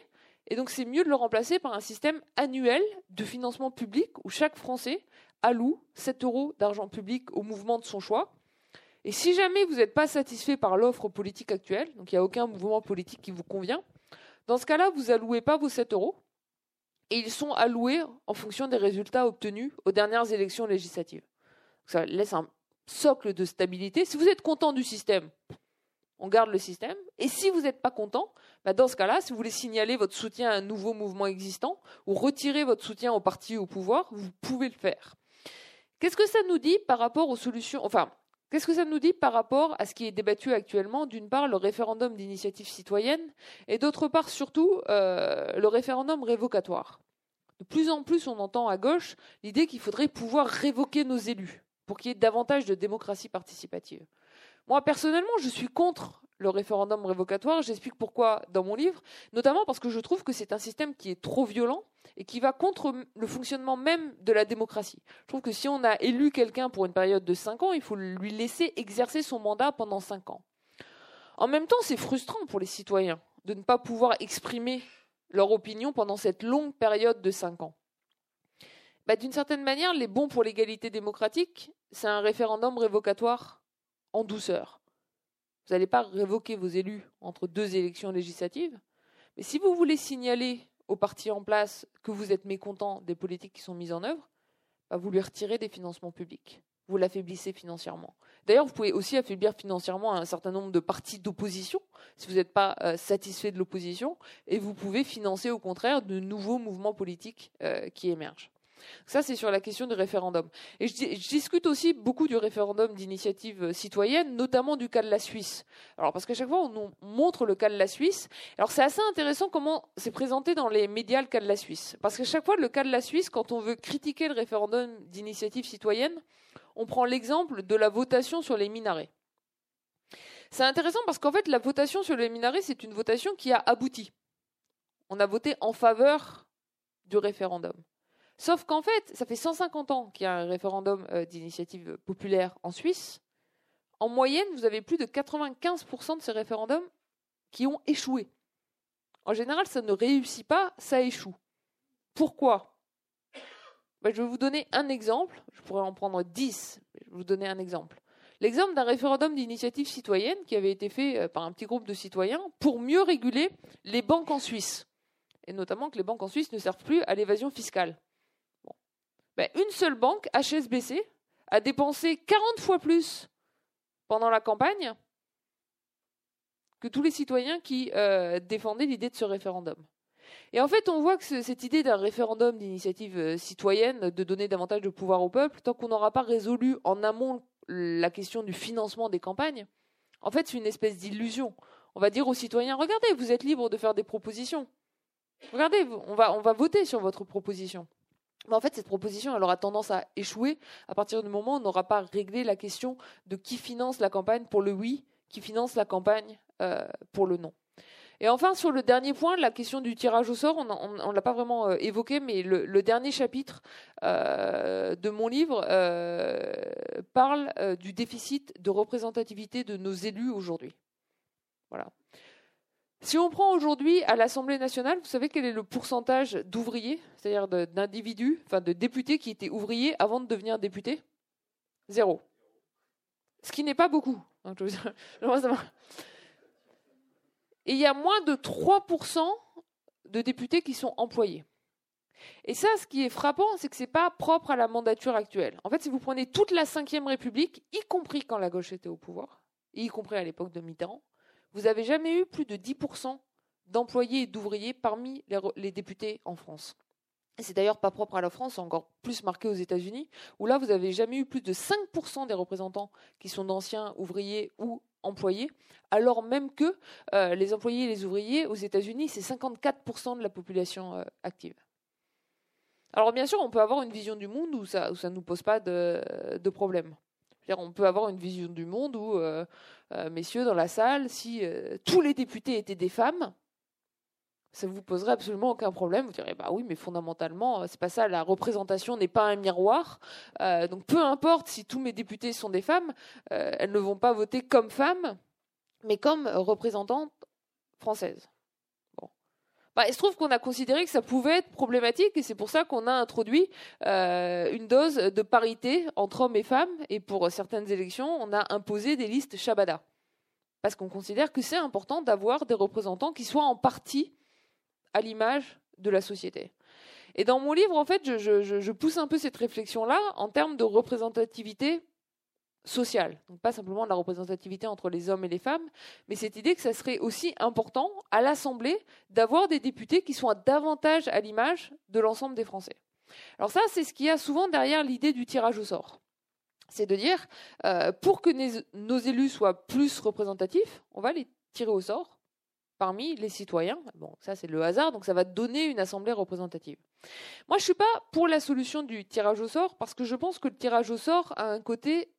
Et donc c'est mieux de le remplacer par un système annuel de financement public où chaque Français alloue 7 euros d'argent public au mouvement de son choix. Et si jamais vous n'êtes pas satisfait par l'offre politique actuelle, donc il n'y a aucun mouvement politique qui vous convient, dans ce cas-là, vous allouez pas vos 7 euros et ils sont alloués en fonction des résultats obtenus aux dernières élections législatives. Ça laisse un socle de stabilité. Si vous êtes content du système, on garde le système. Et si vous n'êtes pas content, bah, dans ce cas-là, si vous voulez signaler votre soutien à un nouveau mouvement existant ou retirer votre soutien au parti au pouvoir, vous pouvez le faire. Qu'est-ce que ça nous dit par rapport aux solutions Enfin, qu'est-ce que ça nous dit par rapport à ce qui est débattu actuellement D'une part, le référendum d'initiative citoyenne, et d'autre part, surtout, euh, le référendum révocatoire? De plus en plus, on entend à gauche l'idée qu'il faudrait pouvoir révoquer nos élus pour qu'il y ait davantage de démocratie participative. Moi, personnellement, je suis contre le référendum révocatoire. J'explique pourquoi dans mon livre, notamment parce que je trouve que c'est un système qui est trop violent et qui va contre le fonctionnement même de la démocratie. Je trouve que si on a élu quelqu'un pour une période de 5 ans, il faut lui laisser exercer son mandat pendant 5 ans. En même temps, c'est frustrant pour les citoyens de ne pas pouvoir exprimer leur opinion pendant cette longue période de 5 ans. Bah, D'une certaine manière, les bons pour l'égalité démocratique, c'est un référendum révocatoire en douceur. Vous n'allez pas révoquer vos élus entre deux élections législatives, mais si vous voulez signaler aux partis en place que vous êtes mécontent des politiques qui sont mises en œuvre, bah, vous lui retirez des financements publics. vous l'affaiblissez financièrement. D'ailleurs, vous pouvez aussi affaiblir financièrement un certain nombre de partis d'opposition si vous n'êtes pas euh, satisfait de l'opposition, et vous pouvez financer au contraire de nouveaux mouvements politiques euh, qui émergent. Ça, c'est sur la question du référendum. Et je, discute aussi beaucoup du référendum d'initiative euh, citoyenne, notamment du cas de la Suisse. Alors, parce qu'à chaque fois, on nous montre le cas de la Suisse. Alors, c'est assez intéressant comment c'est présenté dans les médias le cas de la Suisse. Parce qu'à chaque fois, le cas de la Suisse, quand on veut critiquer le référendum d'initiative citoyenne, on prend l'exemple de la votation sur les minarets. C'est intéressant parce qu'en fait, la votation sur les minarets, c'est une votation qui a abouti. On a voté en faveur du référendum. Sauf qu'en fait, ça fait 150 ans qu'il y a un référendum euh, d'initiative populaire en Suisse. En moyenne, vous avez plus de 95% de ces référendums qui ont échoué. En général, ça ne réussit pas, ça échoue. Pourquoi? Ben, Je vais vous donner un exemple. Je pourrais en prendre 10. Je vais vous donner un exemple. L'exemple d'un référendum d'initiative citoyenne qui avait été fait euh, par un petit groupe de citoyens pour mieux réguler les banques en Suisse. Et notamment que les banques en Suisse ne servent plus à l'évasion fiscale. Ben, une seule banque, HSBC, a dépensé 40 fois plus pendant la campagne que tous les citoyens qui euh, défendaient l'idée de ce référendum. Et en fait, on voit que cette idée d'un référendum d'initiative euh, citoyenne, de donner davantage de pouvoir au peuple, tant qu'on n'aura pas résolu en amont la question du financement des campagnes, en fait, c'est une espèce d'illusion. On va dire aux citoyens, regardez, vous êtes libres de faire des propositions. Regardez, on va, on va voter sur votre proposition. Mais en fait, cette proposition, aura tendance à échouer à partir du moment où on n'aura pas réglé la question de qui finance la campagne pour le oui, qui finance la campagne euh, pour le non. Et enfin, sur le dernier point, la question du tirage au sort, on ne l'a pas vraiment euh, évoqué, mais le, dernier chapitre euh, de mon livre parle du déficit de représentativité de nos élus aujourd'hui. Voilà. Si on prend aujourd'hui à l'Assemblée nationale, vous savez quel est le pourcentage d'ouvriers, c'est-à-dire d'individus, enfin de députés qui étaient ouvriers avant de devenir députés? Zéro. Ce qui n'est pas beaucoup. <laughs> Et il y a moins de 3% de députés qui sont employés. Et ça, ce qui est frappant, c'est que ce n'est pas propre à la mandature actuelle. En fait, si vous prenez toute la Ve République, y compris quand la gauche était au pouvoir, y compris à l'époque de Mitterrand, vous n'avez jamais eu plus de 10% d'employés et d'ouvriers parmi les, députés en France. C'est d'ailleurs pas propre à la France, encore plus marqué aux États-Unis, où là, vous n'avez jamais eu plus de 5% des représentants qui sont d'anciens ouvriers ou employés, alors même que euh, les employés et les ouvriers aux États-Unis, c'est 54% de la population euh, active. Alors bien sûr, on peut avoir une vision du monde où ça ne nous pose pas de problème on peut avoir une vision du monde où, euh, euh, messieurs, dans la salle, si euh, tous les députés étaient des femmes, ça vous poserait absolument aucun problème. Vous direz, bah oui, mais fondamentalement, c'est pas ça. La représentation n'est pas un miroir. donc, peu importe si tous mes députés sont des femmes, elles ne vont pas voter comme femmes, mais comme représentantes françaises. Bah, il se trouve qu'on a considéré que ça pouvait être problématique et c'est pour ça qu'on a introduit euh, une dose de parité entre hommes et femmes et pour certaines élections, on a imposé des listes Shabada. Parce qu'on considère que c'est important d'avoir des représentants qui soient en partie à l'image de la société. Et dans mon livre, en fait, je pousse un peu cette réflexion-là en termes de représentativité sociale. Donc pas simplement la représentativité entre les hommes et les femmes, mais cette idée que ça serait aussi important à l'Assemblée d'avoir des députés qui soient davantage à l'image de l'ensemble des Français. Alors ça, c'est ce qu'il y a souvent derrière l'idée du tirage au sort. C'est de dire, euh, pour que nos élus soient plus représentatifs, on va les tirer au sort parmi les citoyens. Bon, ça c'est le hasard, donc ça va donner une assemblée représentative. Moi, je ne suis pas pour la solution du tirage au sort parce que je pense que le tirage au sort a un côté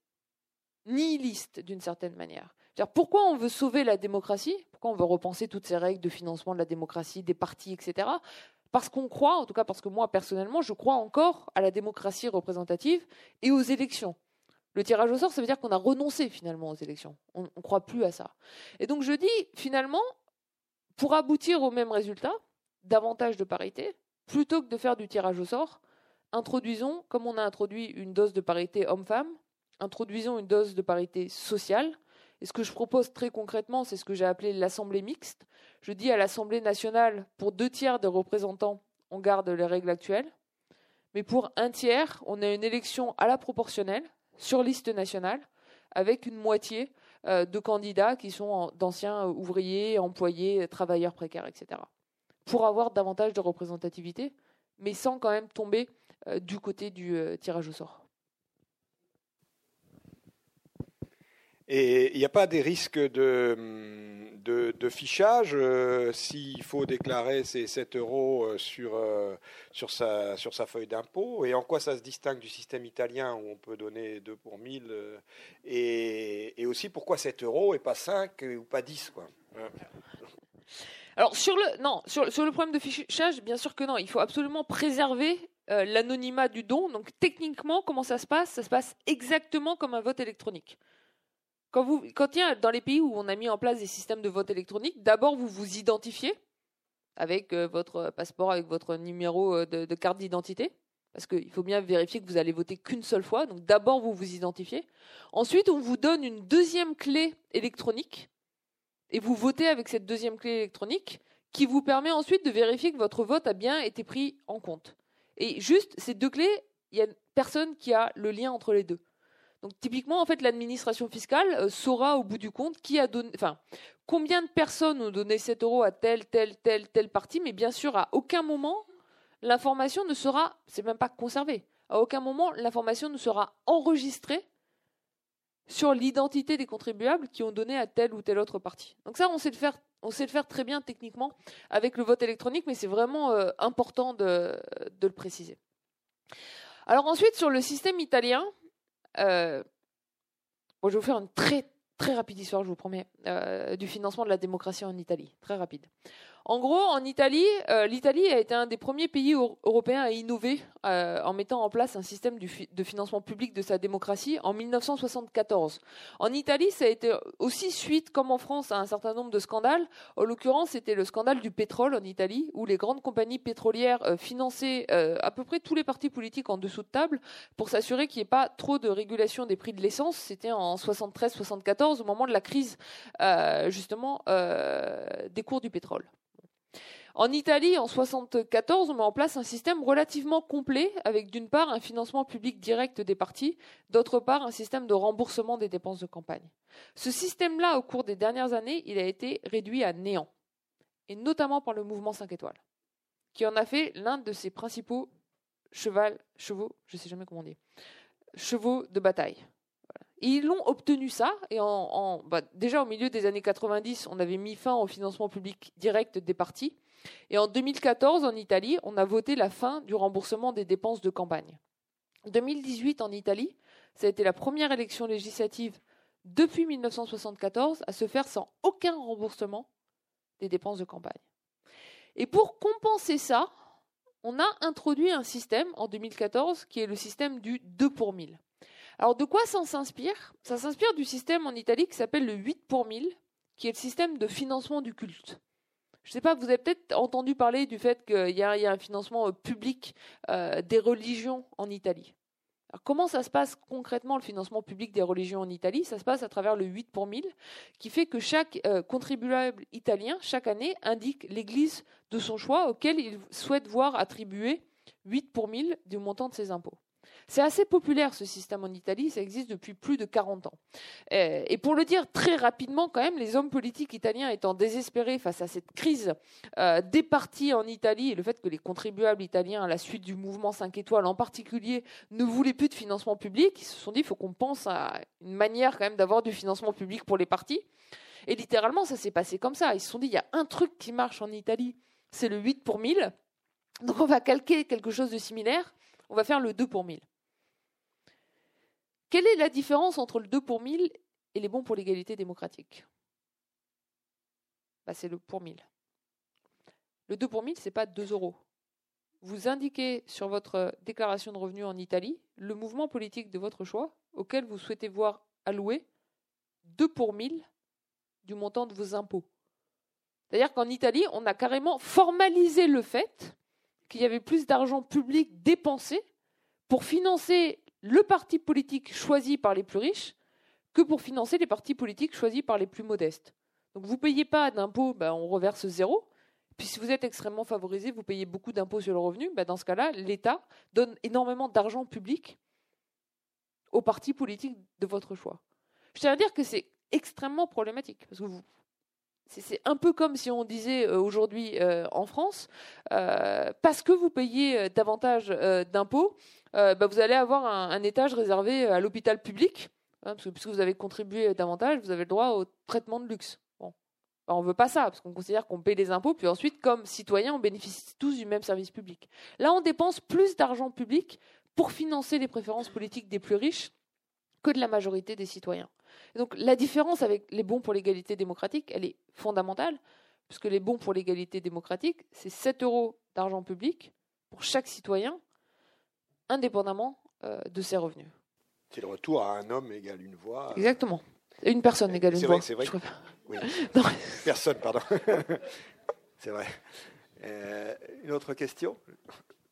nihiliste d'une certaine manière. Pourquoi on veut sauver la démocratie? Pourquoi on veut repenser toutes ces règles de financement de la démocratie, des partis, etc. Parce qu'on croit, en tout cas parce que moi personnellement, je crois encore à la démocratie représentative et aux élections. Le tirage au sort, ça veut dire qu'on a renoncé finalement aux élections. On ne croit plus à ça. Et donc je dis, finalement, pour aboutir au même résultat, davantage de parité, plutôt que de faire du tirage au sort, introduisons, comme on a introduit une dose de parité homme-femme, introduisons une dose de parité sociale. Et ce que je propose très concrètement, c'est ce que j'ai appelé l'Assemblée mixte. Je dis à l'Assemblée nationale, pour deux tiers des représentants, on garde les règles actuelles. Mais pour un tiers, on a une élection à la proportionnelle, sur liste nationale, avec une moitié euh, de candidats qui sont d'anciens ouvriers, employés, travailleurs précaires, etc. Pour avoir davantage de représentativité, mais sans quand même tomber euh, du côté du euh, tirage au sort. Et il n'y a pas des risques de, fichage euh, s'il faut déclarer ces 7 euros euh, sur, euh, sur, sa, sur sa feuille d'impôt Et en quoi ça se distingue du système italien où on peut donner 2 pour 1000 et, et, aussi pourquoi 7 euros et pas 5 ou pas 10 quoi alors sur le non sur, sur, le problème de fichage, bien sûr que non. Il faut absolument préserver l'anonymat du don. Donc techniquement, comment ça se passe? Ça se passe exactement comme un vote électronique. Quand, il y a dans les pays où on a mis en place des systèmes de vote électronique, d'abord vous vous identifiez avec euh, votre passeport, avec votre numéro euh, de, carte d'identité, parce qu'il faut bien vérifier que vous allez voter qu'une seule fois. Donc d'abord vous vous identifiez. Ensuite, on vous donne une deuxième clé électronique et vous votez avec cette deuxième clé électronique qui vous permet ensuite de vérifier que votre vote a bien été pris en compte. Et juste ces deux clés, il y a personne qui a le lien entre les deux. Donc typiquement, en fait, l'administration fiscale euh, saura au bout du compte qui a donné, enfin, combien de personnes ont donné 7 euros à telle, telle, telle, telle partie, mais bien sûr, à aucun moment, l'information ne sera, c'est même pas conservée, à aucun moment, l'information ne sera enregistrée sur l'identité des contribuables qui ont donné à telle ou telle autre partie. Donc ça, on sait le faire, on sait le faire très bien techniquement avec le vote électronique, mais c'est vraiment euh, important de, de le préciser. Alors ensuite, sur le système italien, euh, je vais vous faire une très très rapide histoire, je vous promets, euh, du financement de la démocratie en Italie. Très rapide. En gros, en Italie, euh, l'Italie a été un des premiers pays européens à innover euh, en mettant en place un système de financement public de sa démocratie en 1974. En Italie, ça a été aussi suite, comme en France, à un certain nombre de scandales. En l'occurrence, c'était le scandale du pétrole en Italie, où les grandes compagnies pétrolières euh, finançaient à peu près tous les partis politiques en dessous de table pour s'assurer qu'il n'y ait pas trop de régulation des prix de l'essence. C'était en 73-74, au moment de la crise, justement, des cours du pétrole. En Italie, en 1974, on met en place un système relativement complet, avec d'une part un financement public direct des partis, d'autre part un système de remboursement des dépenses de campagne. Ce système-là, au cours des dernières années, il a été réduit à néant, et notamment par le mouvement 5 étoiles, qui en a fait l'un de ses principaux cheval, chevaux, je sais jamais comment on dit, chevaux de bataille. ils l'ont obtenu ça, et bah, déjà au milieu des années 90, on avait mis fin au financement public direct des partis, et en 2014, en Italie, on a voté la fin du remboursement des dépenses de campagne. 2018, en Italie, ça a été la première élection législative depuis 1974 à se faire sans aucun remboursement des dépenses de campagne. Et pour compenser ça, on a introduit un système en 2014 qui est le système du 2 pour 1000. Alors de quoi ça s'inspire? Ça s'inspire du système en Italie qui s'appelle le 8 pour 1000, qui est le système de financement du culte. Je ne sais pas, vous avez peut-être entendu parler du fait qu'il y, a un financement euh, public euh, des religions en Italie. Alors, comment ça se passe concrètement le financement public des religions en Italie? Ça se passe à travers le 8 pour 1000, qui fait que chaque euh, contribuable italien, chaque année, indique l'église de son choix auquel il souhaite voir attribuer 8 pour 1000 du montant de ses impôts. C'est assez populaire ce système en Italie, ça existe depuis plus de 40 ans. Euh, et pour le dire très rapidement quand même, les hommes politiques italiens étant désespérés face à cette crise euh, des partis en Italie et le fait que les contribuables italiens, à la suite du mouvement 5 étoiles en particulier, ne voulaient plus de financement public, ils se sont dit il faut qu'on pense à une manière quand même d'avoir du financement public pour les partis. Et littéralement, ça s'est passé comme ça. Ils se sont dit il y a un truc qui marche en Italie, c'est le 8 pour 1000. Donc on va calquer quelque chose de similaire, on va faire le 2 pour 1000. Quelle est la différence entre le 2 pour 1000 et les bons pour l'égalité démocratique? Bah, C'est le pour 1000. Le 2 pour 1000, ce n'est pas 2 euros. Vous indiquez sur votre déclaration de revenus en Italie le mouvement politique de votre choix auquel vous souhaitez voir allouer 2 pour 1000 du montant de vos impôts. C'est-à-dire qu'en Italie, on a carrément formalisé le fait qu'il y avait plus d'argent public dépensé pour financer le parti politique choisi par les plus riches que pour financer les partis politiques choisis par les plus modestes. Donc vous ne payez pas d'impôts, ben, on reverse zéro. Puis si vous êtes extrêmement favorisé, vous payez beaucoup d'impôts sur le revenu, ben, dans ce cas-là, l'État donne énormément d'argent public aux partis politiques de votre choix. Je tiens à dire que c'est extrêmement problématique c'est un peu comme si on disait euh, aujourd'hui euh, en France, euh, parce que vous payez davantage d'impôts, bah, vous allez avoir un, étage réservé à l'hôpital public, hein, parce que puisque vous avez contribué davantage, vous avez le droit au traitement de luxe. On ne veut pas ça, parce qu'on considère qu'on paye les impôts, puis ensuite, comme citoyens, on bénéficie tous du même service public. Là, on dépense plus d'argent public pour financer les préférences politiques des plus riches que de la majorité des citoyens. Donc la différence avec les bons pour l'égalité démocratique, elle est fondamentale, puisque les bons pour l'égalité démocratique, c'est 7 euros d'argent public pour chaque citoyen, indépendamment euh, de ses revenus. C'est le retour à un homme égale une voix. Exactement. Une personne égale une voix. C'est vrai. Oui. <laughs> Personne, pardon. <laughs> c'est vrai. Euh, une autre question?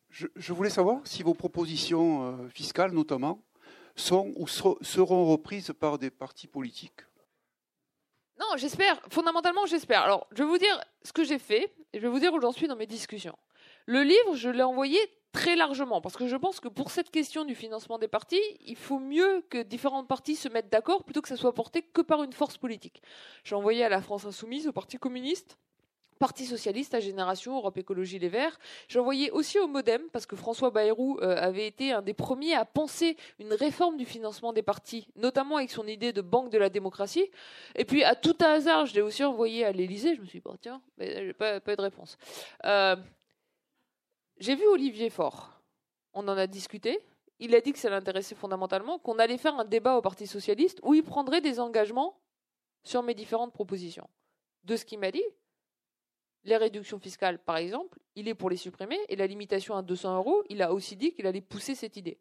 Je, voulais savoir si vos propositions euh, fiscales, notamment, sont ou seront reprises par des partis politiques Non, j'espère. Fondamentalement, j'espère. Alors, je vais vous dire ce que j'ai fait et je vais vous dire où j'en suis dans mes discussions. Le livre, je l'ai envoyé très largement parce que je pense que pour cette question du financement des partis, il faut mieux que différentes partis se mettent d'accord plutôt que ça soit porté que par une force politique. J'ai envoyé à la France Insoumise, au Parti communiste, Parti socialiste à Génération, Europe Écologie Les Verts. J'envoyais aussi au Modem, parce que François Bayrou euh, avait été un des premiers à penser une réforme du financement des partis, notamment avec son idée de banque de la démocratie. Et puis, à tout hasard, je l'ai aussi envoyé à l'Élysée. Je me suis dit, tiens, mais pas, pas eu de réponse. Euh, j'ai vu Olivier Faure. On en a discuté. Il a dit que ça l'intéressait fondamentalement, qu'on allait faire un débat au Parti socialiste où il prendrait des engagements sur mes différentes propositions. De ce qu'il m'a dit, les réductions fiscales, par exemple, il est pour les supprimer, et la limitation à 200 euros, il a aussi dit qu'il allait pousser cette idée.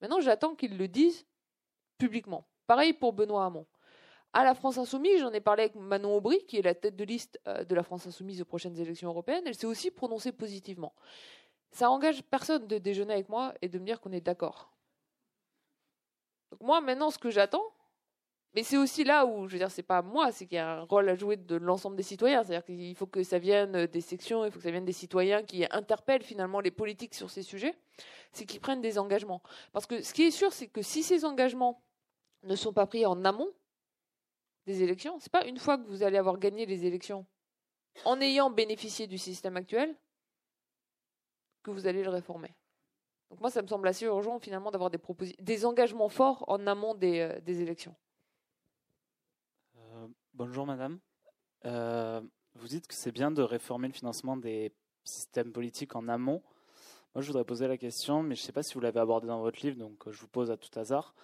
Maintenant, j'attends qu'il le dise publiquement. Pareil pour Benoît Hamon. À la France Insoumise, j'en ai parlé avec Manon Aubry, qui est la tête de liste euh, de la France Insoumise aux prochaines élections européennes. Elle s'est aussi prononcée positivement. Ça engage personne de déjeuner avec moi et de me dire qu'on est d'accord. Donc moi, maintenant, ce que j'attends, mais c'est aussi là où, je veux dire, c'est pas moi, c'est qu'il y a un rôle à jouer de l'ensemble des citoyens. C'est-à-dire qu'il faut que ça vienne des sections, il faut que ça vienne des citoyens qui interpellent finalement les politiques sur ces sujets, c'est qu'ils prennent des engagements. Parce que ce qui est sûr, c'est que si ces engagements ne sont pas pris en amont des élections, c'est pas une fois que vous allez avoir gagné les élections en ayant bénéficié du système actuel que vous allez le réformer. Donc moi, ça me semble assez urgent finalement d'avoir des, des engagements forts en amont des, euh, des élections. Bonjour madame. Euh, vous dites que c'est bien de réformer le financement des systèmes politiques en amont. Moi, je voudrais poser la question, mais je ne sais pas si vous l'avez abordé dans votre livre, donc je vous pose à tout hasard.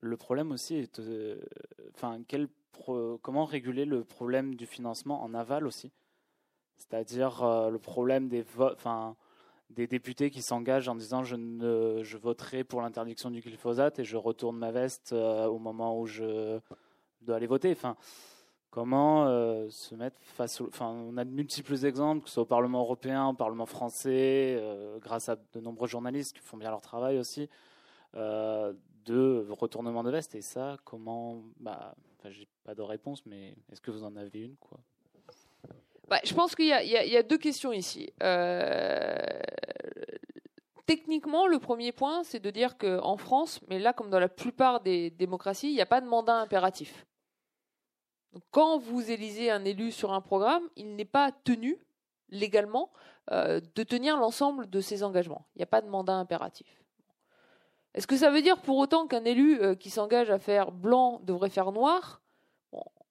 Le problème aussi est, euh, enfin, comment réguler le problème du financement en aval aussi? C'est-à-dire euh, le problème des, députés qui s'engagent en disant je voterai pour l'interdiction du glyphosate et je retourne ma veste au moment où je dois aller voter. Enfin, comment euh, se mettre face au... Enfin, on a de multiples exemples, que ce soit au Parlement européen, au Parlement français, euh, grâce à de nombreux journalistes qui font bien leur travail aussi, euh, de retournement de veste. Et ça, comment... Bah, enfin, j'ai pas de réponse, mais est-ce que vous en avez une quoi? Bah, Je pense qu'il y, y, a deux questions ici. Techniquement, le premier point, c'est de dire qu'en France, mais là comme dans la plupart des démocraties, il n'y a pas de mandat impératif quand vous élisez un élu sur un programme, il n'est pas tenu légalement euh, de tenir l'ensemble de ses engagements. Il n'y a pas de mandat impératif. Est-ce que ça veut dire pour autant qu'un élu euh, qui s'engage à faire blanc devrait faire noir?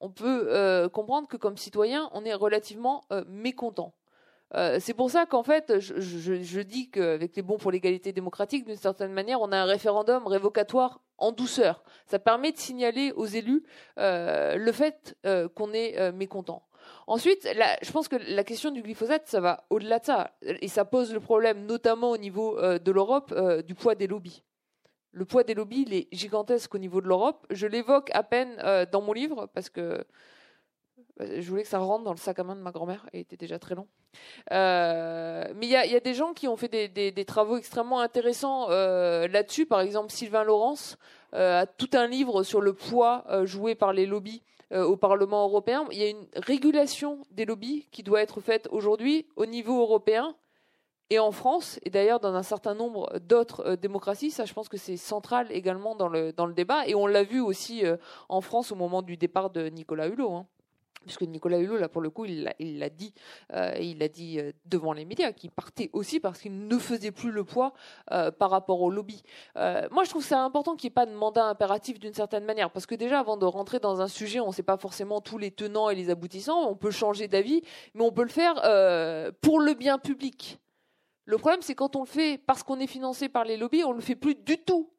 On peut euh, comprendre que comme citoyen, on est relativement mécontent. C'est pour ça qu'en fait, je, dis qu'avec les bons pour l'égalité démocratique, d'une certaine manière, on a un référendum révocatoire en douceur. Ça permet de signaler aux élus euh, le fait euh, qu'on est euh, mécontent. Ensuite, je pense que la question du glyphosate, ça va au-delà de ça. Et ça pose le problème, notamment au niveau de l'Europe, du poids des lobbies. Le poids des lobbies, il est gigantesque au niveau de l'Europe. Je l'évoque à peine dans mon livre, parce que je voulais que ça rentre dans le sac à main de ma grand-mère, et était déjà très long. mais il y a, des gens qui ont fait des, travaux extrêmement intéressants là-dessus. Par exemple, Sylvain Laurence euh, a tout un livre sur le poids euh, joué par les lobbies euh, au Parlement européen. Il y a une régulation des lobbies qui doit être faite aujourd'hui au niveau européen Et en France, et d'ailleurs dans un certain nombre d'autres démocraties, ça je pense que c'est central également dans le, dans le débat, et on l'a vu aussi en France au moment du départ de Nicolas Hulot. Hein puisque Nicolas Hulot, là, pour le coup, il l'a dit, euh, il l'a dit euh, devant les médias, qu'il partait aussi parce qu'il ne faisait plus le poids euh, par rapport au lobby. moi, je trouve c'est important qu'il n'y ait pas de mandat impératif d'une certaine manière, parce que déjà, avant de rentrer dans un sujet, on ne sait pas forcément tous les tenants et les aboutissants, on peut changer d'avis, mais on peut le faire pour le bien public. Le problème, c'est quand on le fait parce qu'on est financé par les lobbies, on ne le fait plus du tout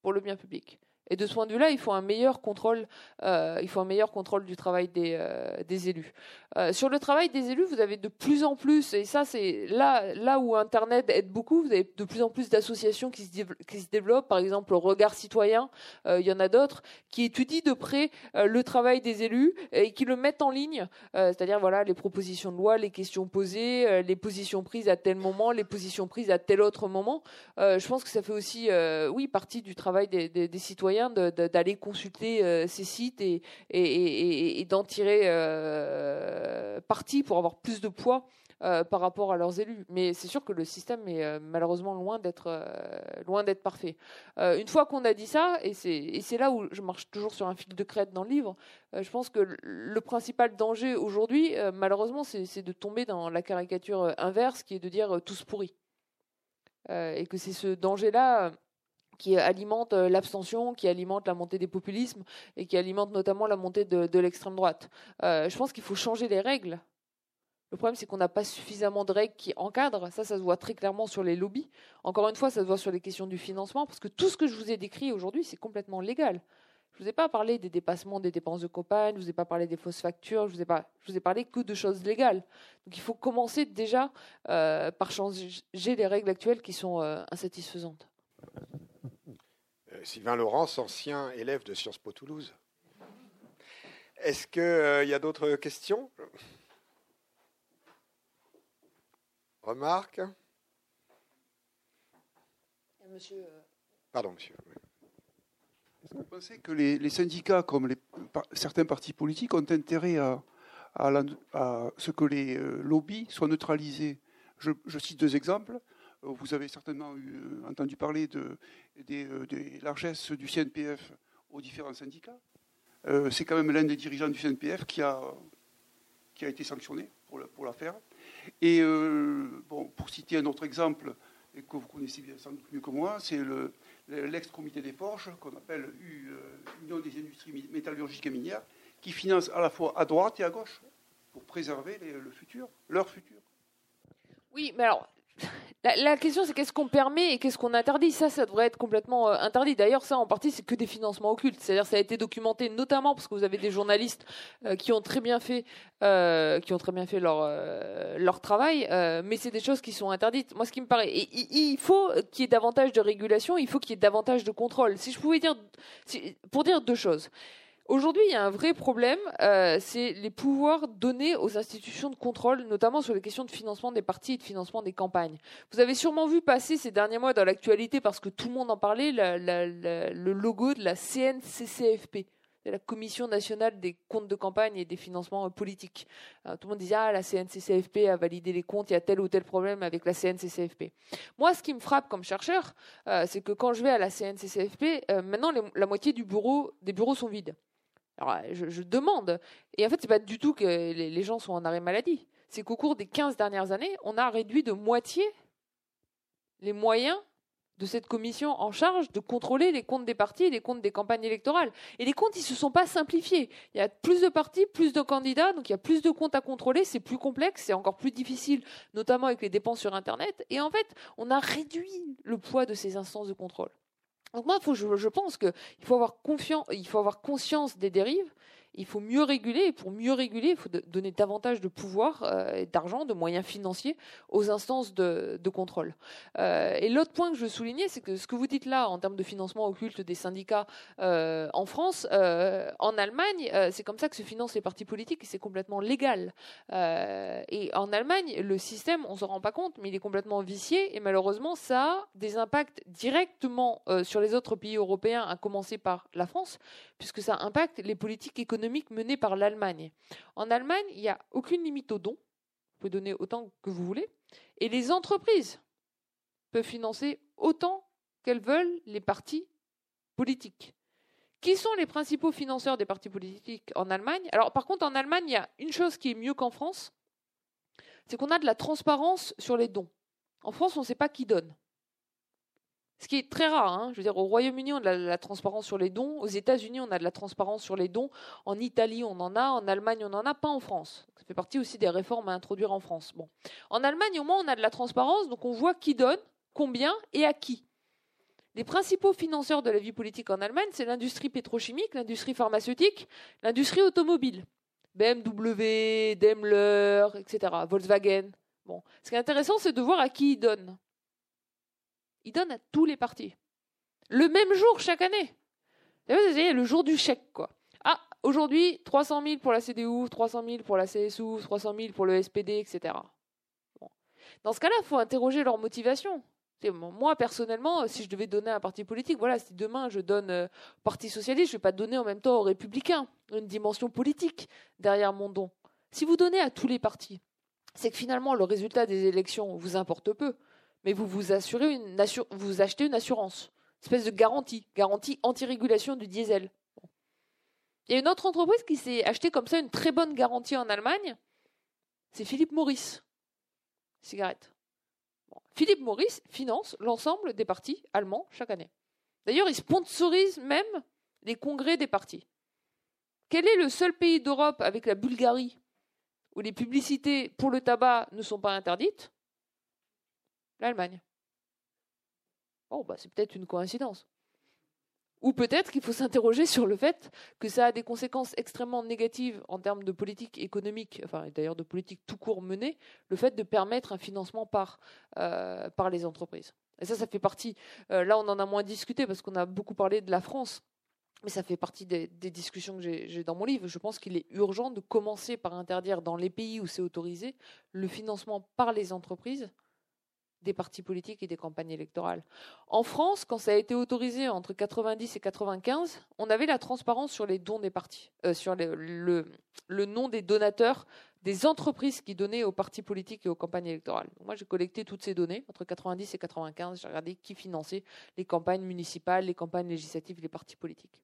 pour le bien public. Et de ce point de vue-là, il faut un meilleur contrôle. Euh, il faut un meilleur contrôle du travail des, euh, élus. Euh, sur le travail des élus, vous avez de plus en plus, et ça c'est là, où Internet aide beaucoup, vous avez de plus en plus d'associations qui, se développent. Par exemple, Regard Citoyen, il y en a d'autres qui étudient de près le travail des élus et qui le mettent en ligne. C'est-à-dire voilà les propositions de loi, les questions posées, les positions prises à tel moment, les positions prises à tel autre moment. je pense que ça fait aussi, oui, partie du travail des citoyens d'aller consulter euh, ces sites et, d'en tirer euh, parti pour avoir plus de poids euh, par rapport à leurs élus. Mais c'est sûr que le système est malheureusement loin d'être loin d'être parfait. une fois qu'on a dit ça, et c'est là où je marche toujours sur un fil de crête dans le livre, je pense que le principal danger aujourd'hui, malheureusement, c'est de tomber dans la caricature inverse qui est de dire tous pourris. et que c'est ce danger-là qui alimente euh, l'abstention, qui alimente la montée des populismes et qui alimente notamment la montée de, l'extrême droite. Euh, je pense qu'il faut changer les règles. Le problème, c'est qu'on n'a pas suffisamment de règles qui encadrent. Ça, ça se voit très clairement sur les lobbies. Encore une fois, ça se voit sur les questions du financement, parce que tout ce que je vous ai décrit aujourd'hui, c'est complètement légal. Je ne vous ai pas parlé des dépassements des dépenses de campagne, je ne vous ai pas parlé des fausses factures, je vous ai vous ai parlé que de choses légales. Donc il faut commencer déjà euh, par changer les règles actuelles qui sont insatisfaisantes. Sylvain Laurence, ancien élève de Sciences Po Toulouse. Est-ce qu'il euh, y a d'autres questions? Remarques? Monsieur. Euh, Pardon, monsieur. Est-ce que vous pensez que les, syndicats, comme les, certains partis politiques, ont intérêt à, ce que les euh, lobbies soient neutralisés? Je, cite deux exemples. Vous avez certainement eu, entendu parler de, des, euh, largesses du CNPF aux différents syndicats. Euh, c'est quand même l'un des dirigeants du CNPF qui a, qui a été sanctionné pour, l'affaire. Et euh, bon, pour citer un autre exemple, et que vous connaissez bien sans doute mieux que moi, c'est le, l'ex-comité des Forges, qu'on appelle Union des industries métallurgiques et minières, qui finance à la fois à droite et à gauche pour préserver le futur, leur futur. Oui, mais alors, la, question, c'est qu'est-ce qu'on permet et qu'est-ce qu'on interdit? Ça, ça devrait être complètement euh, interdit. D'ailleurs, ça, en partie, c'est que des financements occultes. C'est-à-dire, ça a été documenté notamment parce que vous avez des journalistes euh, qui ont très bien fait, euh, qui ont très bien fait leur leur travail, mais c'est des choses qui sont interdites. Moi, ce qui me paraît, il faut qu'il y ait davantage de régulation, il faut qu'il y ait davantage de contrôle. Si je pouvais dire, pour dire deux choses. Aujourd'hui, il y a un vrai problème, euh, c'est les pouvoirs donnés aux institutions de contrôle, notamment sur les questions de financement des partis et de financement des campagnes. Vous avez sûrement vu passer ces derniers mois dans l'actualité, parce que tout le monde en parlait, le logo de la CNCCFP la Commission nationale des comptes de campagne et des financements politiques. Euh, tout le monde disait ah la CNCCFP a validé les comptes, il y a tel ou tel problème avec la CNCCFP. Moi, ce qui me frappe comme chercheur, euh, c'est que quand je vais à la CNCCFP, maintenant la moitié des bureaux sont vides. Alors, euh, je, demande. Et en fait, c'est pas du tout que les, gens sont en arrêt maladie. C'est qu'au cours des 15 dernières années, on a réduit de moitié les moyens de cette commission en charge de contrôler les comptes des partis et les comptes des campagnes électorales. Et les comptes, ils se sont pas simplifiés. Il y a plus de partis, plus de candidats, donc il y a plus de comptes à contrôler, c'est plus complexe, c'est encore plus difficile, notamment avec les dépenses sur Internet. Et en fait, on a réduit le poids de ces instances de contrôle. Donc moi, faut, je, je pense qu'il faut avoir confiance, il faut avoir conscience des dérives il faut mieux réguler. Et pour mieux réguler, il faut donner davantage de pouvoir, euh, d'argent, de moyens financiers aux instances de, contrôle. Euh, et l'autre point que je veux souligner, c'est que ce que vous dites là en termes de financement occulte des syndicats euh, en France, en Allemagne, c'est comme ça que se financent les partis politiques et c'est complètement légal. et en Allemagne, le système, on ne s'en rend pas compte, mais il est complètement vicié et malheureusement, ça a des impacts directement sur les autres pays européens, à commencer par la France, puisque ça impacte les politiques économiques menée par l'Allemagne. En Allemagne, il n'y a aucune limite aux dons, pouvez donner autant que vous voulez. Et les entreprises peuvent financer autant qu'elles veulent les partis politiques. Qui sont les principaux financeurs des partis politiques en Allemagne? Alors, par contre, en Allemagne, il y a une chose qui est mieux qu'en France, c'est qu'on a de la transparence sur les dons. En France, on ne sait pas qui donne. Ce qui est très rare. Hein. Je veux dire, au Royaume-Uni, on a de la, transparence sur les dons. Aux États-Unis, on a de la transparence sur les dons. En Italie, on en a. En Allemagne, on n'en a pas en France. Ça fait partie aussi des réformes à introduire en France. Bon. En Allemagne, au moins, on a de la transparence. Donc, on voit qui donne, combien et à qui. Les principaux financeurs de la vie politique en Allemagne, c'est l'industrie pétrochimique, l'industrie pharmaceutique, l'industrie automobile. BMW, Daimler, etc., Volkswagen. Bon. Ce qui est intéressant, c'est de voir à qui ils donnent il donne à tous les partis. Le même jour chaque année. Vous savez, le jour du chèque, quoi. Ah, aujourd'hui, 300 000 pour la CDU, 300 000 pour la CSU, 300 000 pour le SPD, etc. Dans ce cas-là, il faut interroger leur motivation. Moi, personnellement, si je devais donner à un parti politique, voilà, si demain je donne au euh, Parti Socialiste, je ne vais pas donner en même temps aux Républicains une dimension politique derrière mon don. Si vous donnez à tous les partis, c'est que finalement le résultat des élections vous importe peu mais vous vous assurez une vous achetez une assurance, une espèce de garantie, garantie anti-régulation du diesel. Il y a une autre entreprise qui s'est acheté comme ça une très bonne garantie en Allemagne, c'est Philippe Morris, cigarette. Philippe Morris finance l'ensemble des partis allemands chaque année. D'ailleurs, il sponsorise même les congrès des partis. Quel est le seul pays d'Europe avec la Bulgarie où les publicités pour le tabac ne sont pas interdites? l'Allemagne. Bon, bah, c'est peut-être une coïncidence. Ou peut-être qu'il faut s'interroger sur le fait que ça a des conséquences extrêmement négatives en termes de politique économique, enfin d'ailleurs de politique tout court menée, le fait de permettre un financement par, euh, par les entreprises. Et ça, ça fait partie, euh, là on en a moins discuté parce qu'on a beaucoup parlé de la France, mais ça fait partie des discussions que j'ai dans mon livre. Je pense qu'il est urgent de commencer par interdire dans les pays où c'est autorisé le financement par les entreprises des partis politiques et des campagnes électorales. En France, quand ça a été autorisé entre 90 et 95, on avait la transparence sur les dons des partis, euh, sur le, nom des donateurs des entreprises qui donnaient aux partis politiques et aux campagnes électorales. moi, j'ai collecté toutes ces données entre 90 et 95. J'ai regardé qui finançait les campagnes municipales, les campagnes législatives, les partis politiques.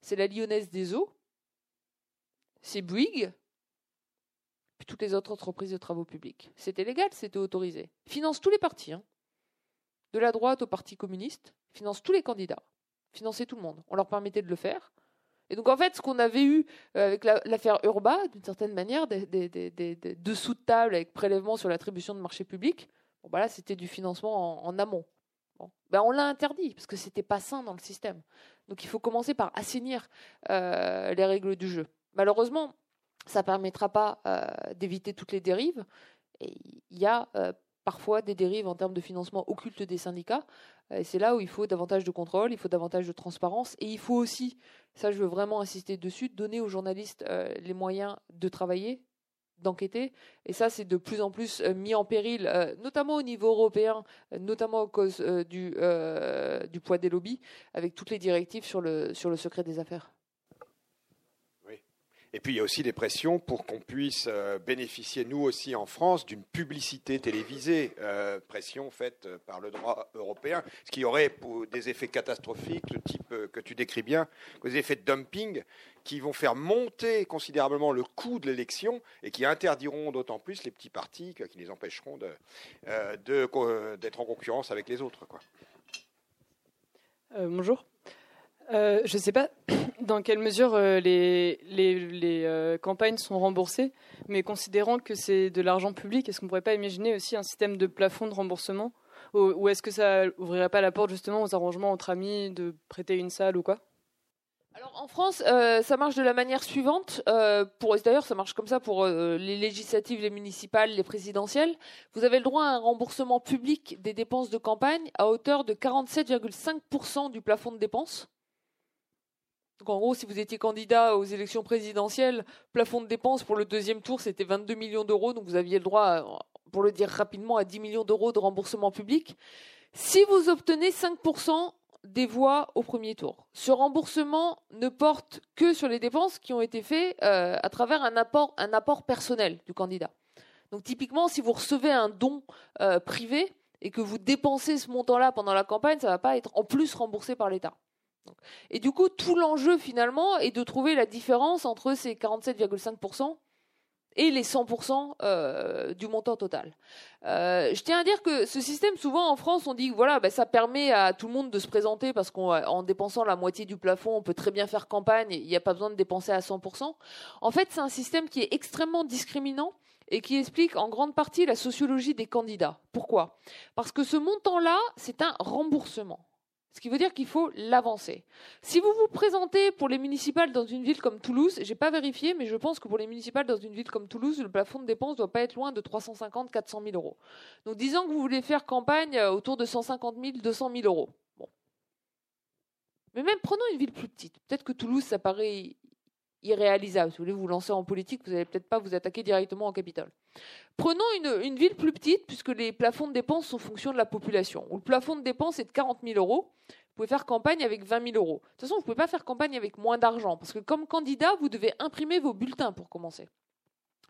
C'est la Lyonnaise des Eaux, c'est Bouygues, toutes les autres entreprises de travaux publics. C'était légal, c'était autorisé. Ils financent tous les partis, hein. de la droite au Parti communiste, ils financent tous les candidats, financer tout le monde. On leur permettait de le faire. Et donc en fait, ce qu'on avait eu euh, avec l'affaire Urba, d'une certaine manière, des, dessous de table avec prélèvement sur l'attribution de marchés publics, bon, bah c'était du financement en, amont. Ben, on l'a interdit parce que c'était pas sain dans le système. Donc il faut commencer par assainir euh, les règles du jeu. Malheureusement, ça ne permettra pas euh, d'éviter toutes les dérives. il y a euh, parfois des dérives en termes de financement occulte des syndicats. C'est là où il faut davantage de contrôle, il faut davantage de transparence. Et il faut aussi, ça je veux vraiment insister dessus, donner aux journalistes euh, les moyens de travailler, d'enquêter. Et ça, c'est de plus en plus mis en péril, notamment au niveau européen, notamment à cause du, poids des lobbies, avec toutes les directives sur le secret des affaires. Et puis il y a aussi des pressions pour qu'on puisse euh, bénéficier, nous aussi en France, d'une publicité télévisée, euh, pression faite euh, par le droit européen, ce qui aurait des effets catastrophiques, le type que tu décris bien, des effets de dumping qui vont faire monter considérablement le coût de l'élection et qui interdiront d'autant plus les petits partis, qui les empêcheront d'être de, en concurrence avec les autres. Bonjour. Euh, je ne sais pas <clears throat> dans quelle mesure euh, les, euh, campagnes sont remboursées, mais considérant que c'est de l'argent public, est-ce qu'on ne pourrait pas imaginer aussi un système de plafond de remboursement Ou, est-ce que ça ouvrirait pas la porte justement aux arrangements entre amis de prêter une salle ou quoi? Alors en France, ça marche de la manière suivante. pour d'ailleurs, ça marche comme ça pour les législatives, les municipales, les présidentielles. Vous avez le droit à un remboursement public des dépenses de campagne à hauteur de 47,5% du plafond de dépenses. Donc en gros, si vous étiez candidat aux élections présidentielles, plafond de dépenses pour le deuxième tour, c'était 22 millions d'euros. Donc vous aviez le droit, pour le dire rapidement, à 10 millions d'euros de remboursement public. Si vous obtenez 5% des voix au premier tour, ce remboursement ne porte que sur les dépenses qui ont été faites euh, à travers un apport, personnel du candidat. Donc typiquement, si vous recevez un don euh, privé et que vous dépensez ce montant-là pendant la campagne, ça ne va pas être en plus remboursé par l'État. Et du coup, tout l'enjeu finalement est de trouver la différence entre ces 47,5% et les 100% euh, du montant total. Euh, je tiens à dire que ce système, souvent en France, on dit voilà, ben, ça permet à tout le monde de se présenter parce qu'en dépensant la moitié du plafond, on peut très bien faire campagne, il n'y a pas besoin de dépenser à 100%. En fait, c'est un système qui est extrêmement discriminant et qui explique en grande partie la sociologie des candidats. Pourquoi? Parce que ce montant-là, c'est un remboursement. Ce qui veut dire qu'il faut l'avancer. Si vous vous présentez pour les municipales dans une ville comme Toulouse, j'ai pas vérifié, mais je pense que pour les municipales dans une ville comme Toulouse, le plafond de dépenses doit pas être loin de 350-400 000 euros. Donc disons que vous voulez faire campagne euh, autour de 150 000, 200 000 euros. Mais même prenons une ville plus petite. Peut-être que Toulouse, ça paraît irréalisable. Si vous voulez vous lancer en politique, vous n'allez peut-être pas vous attaquer directement au Capitole. Prenons une, ville plus petite, puisque les plafonds de dépenses sont en fonction de la population. Le plafond de dépenses est de 40 000 euros. Vous pouvez faire campagne avec 20 000 euros. De toute façon, vous ne pouvez pas faire campagne avec moins d'argent, parce que comme candidat, vous devez imprimer vos bulletins pour commencer.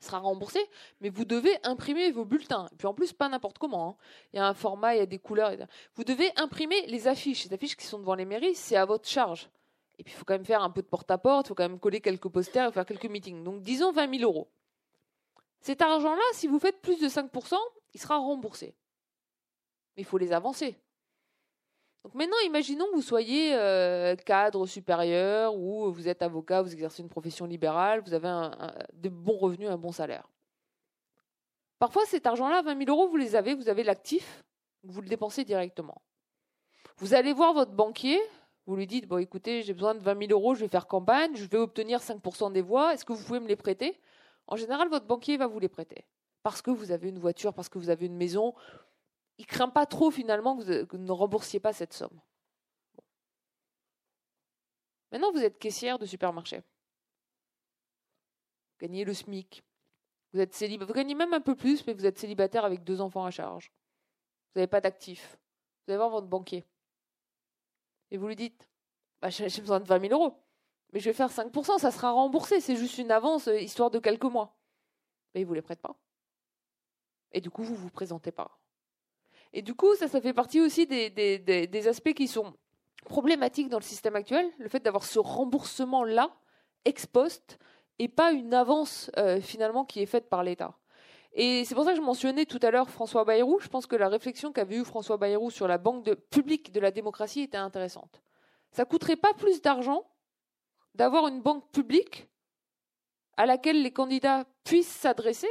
Ce sera remboursé, mais vous devez imprimer vos bulletins. Et puis en plus, pas n'importe comment. Hein. Il y a un format, il y a des couleurs. Vous devez imprimer les affiches. Les affiches qui sont devant les mairies, c'est à votre charge. Et puis, il faut quand même faire un peu de porte-à-porte, il faut quand même coller quelques posters faire quelques meetings. Donc, disons 20 000 euros. Cet argent-là, si vous faites plus de 5%, il sera remboursé. Mais il faut les avancer. Donc maintenant, imaginons que vous soyez euh, cadre supérieur ou vous êtes avocat, vous exercez une profession libérale, vous avez de bons revenus, un bon salaire. Parfois, cet argent-là, 20 000 euros, vous les avez, vous avez l'actif, vous le dépensez directement. Vous allez voir votre banquier, vous lui dites, bon écoutez, j'ai besoin de 20 000 euros, je vais faire campagne, je vais obtenir 5% des voix, est-ce que vous pouvez me les prêter? En général, votre banquier va vous les prêter. Parce que vous avez une voiture, parce que vous avez une maison. Il ne craint pas trop finalement que vous, ne remboursiez pas cette somme. Maintenant, vous êtes caissière de supermarché. Vous gagnez le SMIC. Vous, êtes vous gagnez même un peu plus, mais vous êtes célibataire avec deux enfants à charge. Vous n'avez pas d'actifs. Vous allez voir votre banquier et vous lui dites bah, j'ai besoin de 20 000 euros, mais je vais faire 5%, ça sera remboursé, c'est juste une avance, euh, histoire de quelques mois. Mais il ne vous les prête pas. Et du coup, vous ne vous présentez pas. Et du coup, ça, fait partie aussi des, aspects qui sont problématiques dans le système actuel, le fait d'avoir ce remboursement-là, ex post, et pas une avance euh, finalement qui est faite par l'État. Et c'est pour ça que je mentionnais tout à l'heure François Bayrou. Je pense que la réflexion qu'avait eue François Bayrou sur la banque publique de la démocratie était intéressante. Ça coûterait pas plus d'argent d'avoir une banque publique à laquelle les candidats puissent s'adresser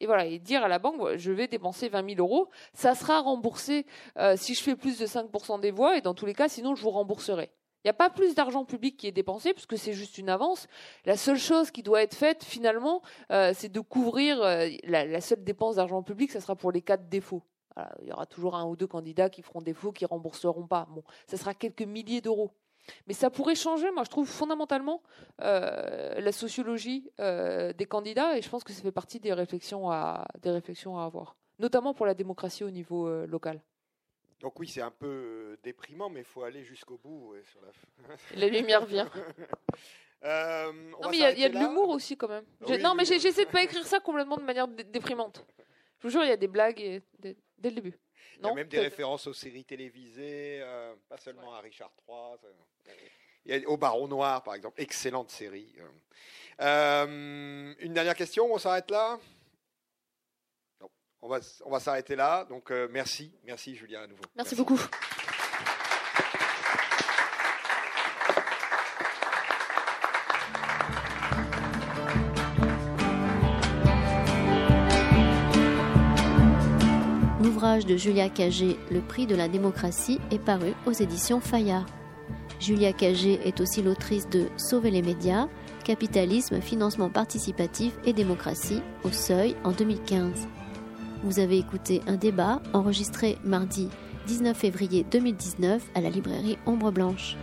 et voilà dire à la banque je vais dépenser 20 000 euros, ça sera remboursé euh, si je fais plus de 5% des voix et dans tous les cas sinon je vous rembourserai. Il n'y a pas plus d'argent public qui est dépensé puisque c'est juste une avance. La seule chose qui doit être faite finalement, euh, c'est de couvrir euh, la, seule dépense d'argent public, ça sera pour les cas de défaut. il y aura toujours un ou deux candidats qui feront défaut, qui rembourseront pas. Bon, ça sera quelques milliers d'euros. Mais ça pourrait changer, moi je trouve fondamentalement euh, la sociologie des candidats et je pense que ça fait partie des réflexions à, des réflexions à avoir, notamment pour la démocratie au niveau local. Donc oui, c'est un peu euh, déprimant, mais il faut aller jusqu'au bout. sur la... la lumière vient. <laughs> Euh, non, mais il y, a de l'humour aussi quand même. non, mais j'essaie de pas écrire ça complètement de manière déprimante. Je vous jure, il y a des blagues dès, le début. Il y a même des références aux séries télévisées, euh, pas seulement à Richard III. au Baron Noir, par exemple. Excellente série. une dernière question, on s'arrête là? On va, on va s'arrêter là. Donc euh, merci, merci Julien à nouveau. Merci, beaucoup. L'ouvrage de Julia Cagé, Le prix de la démocratie, est paru aux éditions Fayard. Julia Cagé est aussi l'autrice de Sauver les médias, Capitalisme, financement participatif et démocratie au seuil en 2015. Vous avez écouté un débat enregistré mardi 19 février 2019 à la librairie Ombre Blanche.